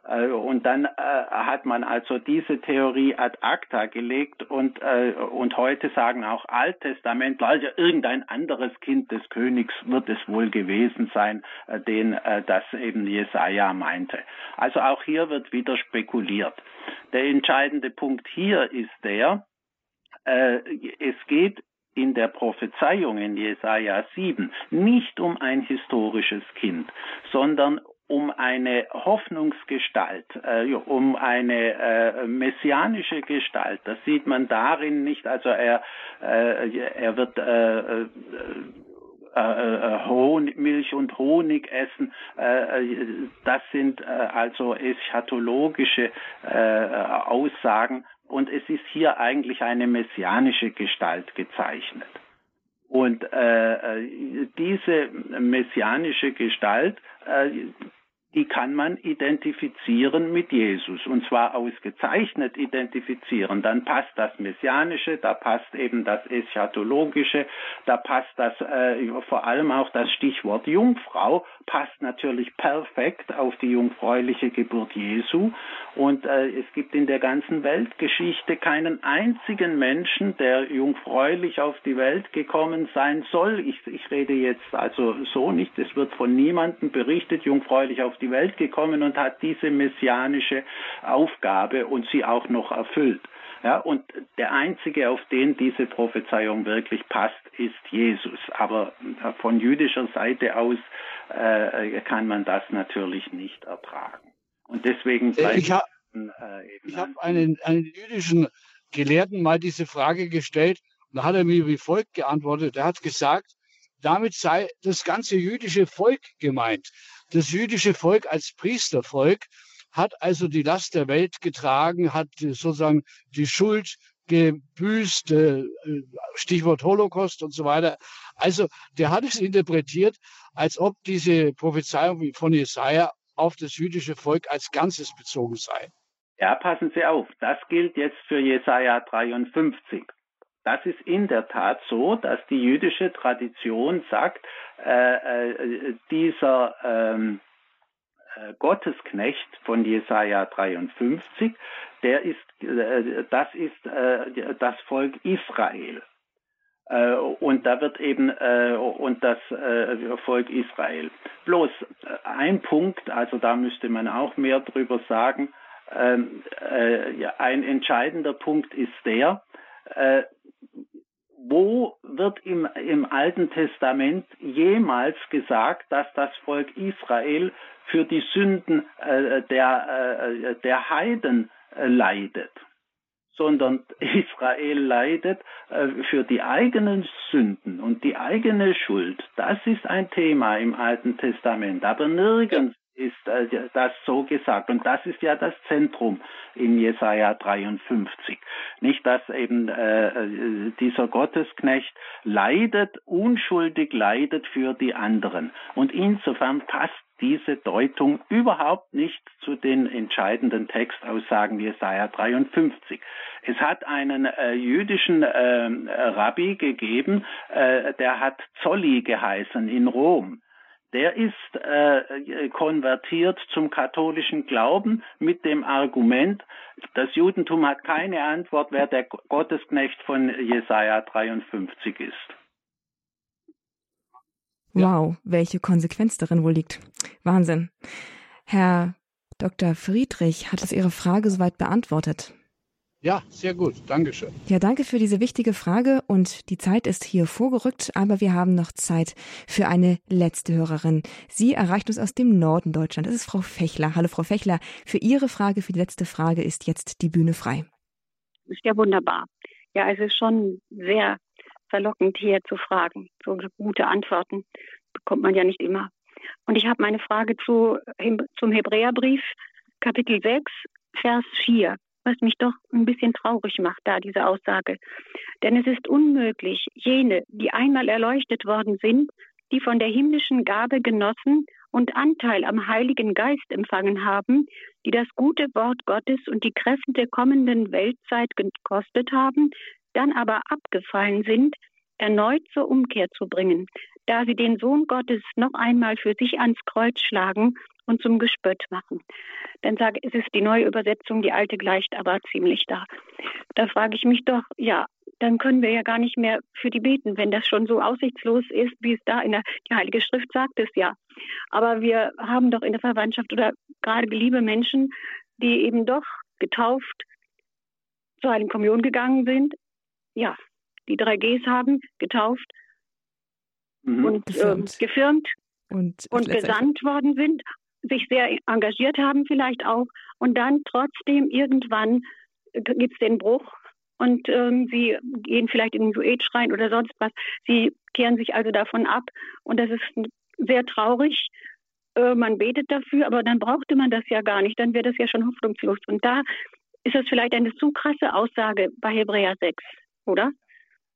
Äh, und dann äh, hat man also diese Theorie ad acta gelegt und, äh, und heute sagen auch Alttestamentler, also irgendein anderes Kind des Königs wird es wohl gewesen sein, äh, den äh, das eben Jesaja meinte. Also auch hier wird wieder spekuliert. Der entscheidende Punkt hier ist der, äh, es geht in der Prophezeiung in Jesaja 7 nicht um ein historisches Kind, sondern um eine Hoffnungsgestalt, äh, um eine äh, messianische Gestalt. Das sieht man darin nicht. Also er, äh, er wird äh, äh, äh, Honig, Milch und Honig essen. das sind also eschatologische Aussagen. Und es ist hier eigentlich eine messianische Gestalt gezeichnet. Und äh, diese messianische Gestalt äh, die kann man identifizieren mit Jesus und zwar ausgezeichnet identifizieren. Dann passt das Messianische, da passt eben das Eschatologische, da passt das äh, vor allem auch das Stichwort Jungfrau, passt natürlich perfekt auf die jungfräuliche Geburt Jesu und äh, es gibt in der ganzen Weltgeschichte keinen einzigen Menschen, der jungfräulich auf die Welt gekommen sein soll. Ich, ich rede jetzt also so nicht, es wird von niemandem berichtet, jungfräulich auf die Welt gekommen und hat diese messianische Aufgabe und sie auch noch erfüllt. Ja, und der einzige, auf den diese Prophezeiung wirklich passt, ist Jesus. Aber von jüdischer Seite aus äh, kann man das natürlich nicht ertragen. Und deswegen bleibt ich habe äh, hab einen, einen jüdischen Gelehrten mal diese Frage gestellt und da hat er mir wie folgt geantwortet. Er hat gesagt, damit sei das ganze jüdische Volk gemeint. Das jüdische Volk als Priestervolk hat also die Last der Welt getragen, hat sozusagen die Schuld gebüßt, äh, Stichwort Holocaust und so weiter. Also der hat es interpretiert, als ob diese Prophezeiung von Jesaja auf das jüdische Volk als Ganzes bezogen sei. Ja, passen Sie auf, das gilt jetzt für Jesaja 53. Das ist in der Tat so, dass die jüdische Tradition sagt, äh, äh, dieser ähm, äh, Gottesknecht von Jesaja 53, der ist, äh, das ist das Volk Israel. Und da wird eben und das Volk Israel. Bloß ein Punkt, also da müsste man auch mehr drüber sagen. Ähm, ein entscheidender Punkt ist der, wo wird im, im Alten Testament jemals gesagt, dass das Volk Israel für die Sünden äh, der, äh, der Heiden äh, leidet? sondern Israel leidet äh, für die eigenen Sünden und die eigene Schuld. Das ist ein Thema im Alten Testament, aber nirgends ist äh, das so gesagt. Und das ist ja das Zentrum in Jesaja 53. Nicht, dass eben äh, dieser Gottesknecht leidet, unschuldig leidet für die anderen. Und insofern passt diese Deutung überhaupt nicht zu den entscheidenden Textaussagen Jesaja 53. Es hat einen äh, jüdischen äh, Rabbi gegeben, äh, der hat Zolli geheißen in Rom der ist äh, konvertiert zum katholischen Glauben mit dem Argument, das Judentum hat keine Antwort, wer der Gottesknecht von Jesaja 53 ist. Wow, welche Konsequenz darin wohl liegt. Wahnsinn. Herr Dr. Friedrich hat es Ihre Frage soweit beantwortet. Ja, sehr gut. Dankeschön. Ja, danke für diese wichtige Frage und die Zeit ist hier vorgerückt, aber wir haben noch Zeit für eine letzte Hörerin. Sie erreicht uns aus dem Norden Deutschland. Das ist Frau Fechler. Hallo Frau Fechler. Für Ihre Frage, für die letzte Frage ist jetzt die Bühne frei. Ist ja wunderbar. Ja, es ist schon sehr verlockend hier zu fragen. So gute Antworten bekommt man ja nicht immer. Und ich habe meine Frage zu, zum Hebräerbrief, Kapitel 6, Vers 4 was mich doch ein bisschen traurig macht, da diese Aussage. Denn es ist unmöglich, jene, die einmal erleuchtet worden sind, die von der himmlischen Gabe genossen und Anteil am Heiligen Geist empfangen haben, die das gute Wort Gottes und die Kräfte der kommenden Weltzeit gekostet haben, dann aber abgefallen sind, erneut zur Umkehr zu bringen, da sie den Sohn Gottes noch einmal für sich ans Kreuz schlagen und zum Gespött machen. Dann sage ich, es ist die neue Übersetzung, die alte gleicht aber ziemlich da. Da frage ich mich doch, ja, dann können wir ja gar nicht mehr für die beten, wenn das schon so aussichtslos ist, wie es da in der die Heilige Schrift sagt es ja. Aber wir haben doch in der Verwandtschaft oder gerade liebe Menschen, die eben doch getauft zur Heiligen Kommunion gegangen sind, ja, die drei Gs haben, getauft mhm. und gefirmt, äh, gefirmt und, und gesandt worden sind sich sehr engagiert haben vielleicht auch und dann trotzdem irgendwann gibt es den Bruch und ähm, sie gehen vielleicht in den Duet schreien oder sonst was. Sie kehren sich also davon ab und das ist sehr traurig. Äh, man betet dafür, aber dann brauchte man das ja gar nicht, dann wäre das ja schon hoffnungslos. Und da ist das vielleicht eine zu krasse Aussage bei Hebräer 6, oder?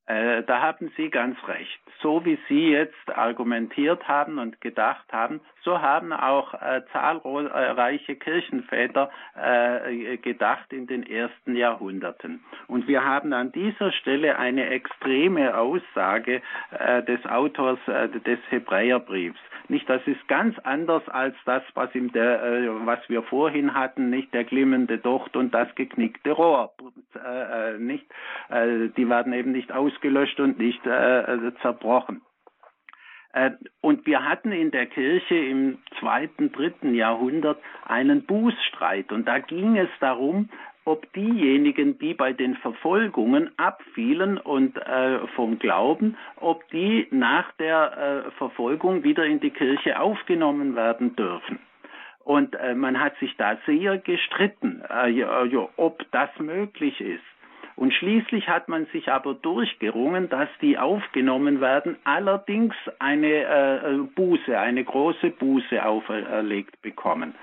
Äh, da haben Sie ganz recht. So wie Sie jetzt argumentiert haben und gedacht haben, so haben auch äh, zahlreiche Kirchenväter äh, gedacht in den ersten Jahrhunderten. Und wir haben an dieser Stelle eine extreme Aussage äh, des Autors äh, des Hebräerbriefs. Nicht, das ist ganz anders als das, was, der, äh, was wir vorhin hatten, nicht der glimmende Docht und das geknickte Rohr. Nicht, die werden eben nicht ausgelöscht und nicht zerbrochen. Äh, und wir hatten in der Kirche im zweiten, dritten Jahrhundert einen Bußstreit. Und da ging es darum, ob diejenigen, die bei den Verfolgungen abfielen und äh, vom Glauben, ob die nach der äh, Verfolgung wieder in die Kirche aufgenommen werden dürfen. Und äh, man hat sich da sehr gestritten, äh, ob das möglich ist. Und schließlich hat man sich aber durchgerungen, dass die aufgenommen werden, allerdings eine äh, Buße, eine große Buße auferlegt bekommen.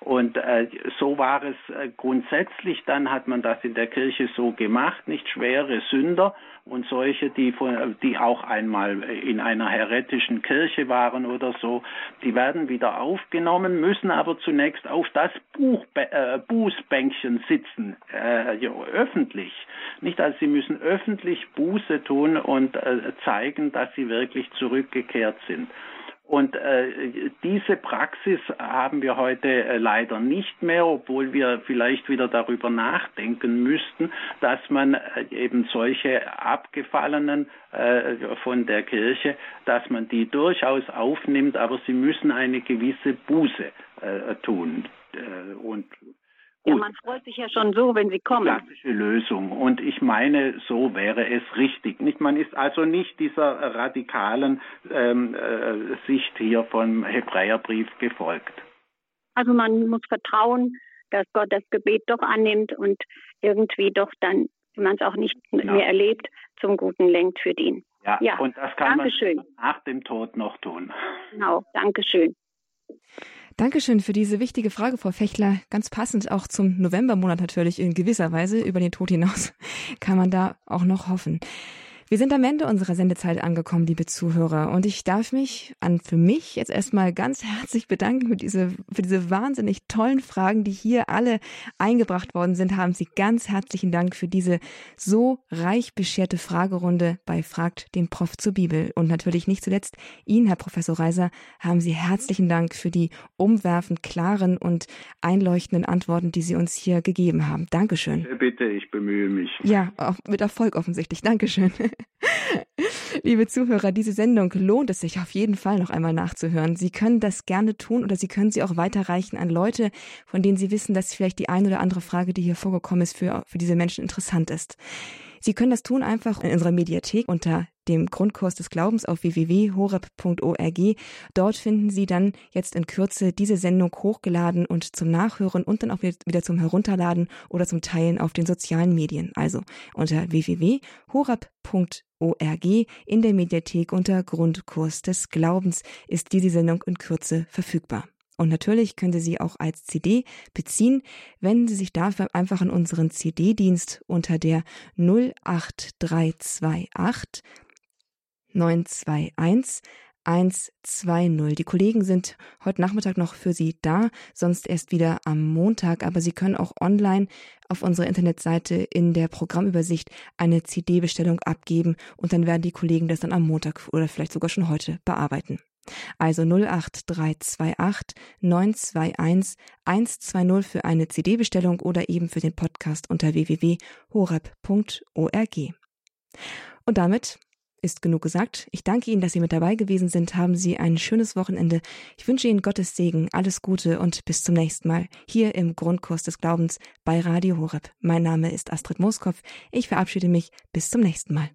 Und äh, so war es äh, grundsätzlich, dann hat man das in der Kirche so gemacht, nicht schwere Sünder und solche, die, von, die auch einmal in einer heretischen Kirche waren oder so, die werden wieder aufgenommen, müssen aber zunächst auf das Buch, äh, Bußbänkchen sitzen, äh, ja, öffentlich. Nicht, also sie müssen öffentlich Buße tun und äh, zeigen, dass sie wirklich zurückgekehrt sind. Und äh, diese Praxis haben wir heute äh, leider nicht mehr, obwohl wir vielleicht wieder darüber nachdenken müssten, dass man äh, eben solche Abgefallenen äh, von der Kirche, dass man die durchaus aufnimmt, aber sie müssen eine gewisse Buße äh, tun. Äh, und ja, man freut sich ja schon so, wenn sie kommen. Klassische Lösung. Und ich meine, so wäre es richtig. Nicht, man ist also nicht dieser radikalen ähm, äh, Sicht hier vom Hebräerbrief gefolgt. Also man muss vertrauen, dass Gott das Gebet doch annimmt und irgendwie doch dann, wenn man es auch nicht genau. mehr erlebt, zum Guten lenkt für den. Ja, ja. und das kann Dankeschön. man nach dem Tod noch tun. Genau, Dankeschön. Dankeschön für diese wichtige Frage, Frau Fechler. Ganz passend auch zum Novembermonat natürlich in gewisser Weise. Über den Tod hinaus kann man da auch noch hoffen. Wir sind am Ende unserer Sendezeit angekommen, liebe Zuhörer. Und ich darf mich an für mich jetzt erstmal ganz herzlich bedanken für diese, für diese wahnsinnig tollen Fragen, die hier alle eingebracht worden sind. Haben Sie ganz herzlichen Dank für diese so reich bescherte Fragerunde bei Fragt den Prof zur Bibel. Und natürlich nicht zuletzt Ihnen, Herr Professor Reiser, haben Sie herzlichen Dank für die umwerfend klaren und einleuchtenden Antworten, die Sie uns hier gegeben haben. Dankeschön. Bitte, ich bemühe mich. Ja, mit Erfolg offensichtlich. Dankeschön. Liebe Zuhörer, diese Sendung lohnt es sich auf jeden Fall noch einmal nachzuhören. Sie können das gerne tun oder Sie können sie auch weiterreichen an Leute, von denen Sie wissen, dass vielleicht die eine oder andere Frage, die hier vorgekommen ist, für, für diese Menschen interessant ist. Sie können das tun einfach in unserer Mediathek unter dem Grundkurs des Glaubens auf www.horeb.org. Dort finden Sie dann jetzt in Kürze diese Sendung hochgeladen und zum Nachhören und dann auch wieder zum Herunterladen oder zum Teilen auf den sozialen Medien. Also unter www.horeb.org in der Mediathek unter Grundkurs des Glaubens ist diese Sendung in Kürze verfügbar. Und natürlich können Sie sie auch als CD beziehen, wenn Sie sich dafür einfach an unseren CD-Dienst unter der 08328 921 120. Die Kollegen sind heute Nachmittag noch für Sie da, sonst erst wieder am Montag, aber Sie können auch online auf unserer Internetseite in der Programmübersicht eine CD-Bestellung abgeben und dann werden die Kollegen das dann am Montag oder vielleicht sogar schon heute bearbeiten. Also 08328 921 120 für eine CD-Bestellung oder eben für den Podcast unter www.horeb.org. Und damit ist genug gesagt. Ich danke Ihnen, dass Sie mit dabei gewesen sind. Haben Sie ein schönes Wochenende. Ich wünsche Ihnen Gottes Segen, alles Gute und bis zum nächsten Mal hier im Grundkurs des Glaubens bei Radio Horeb. Mein Name ist Astrid Moskopf. Ich verabschiede mich. Bis zum nächsten Mal.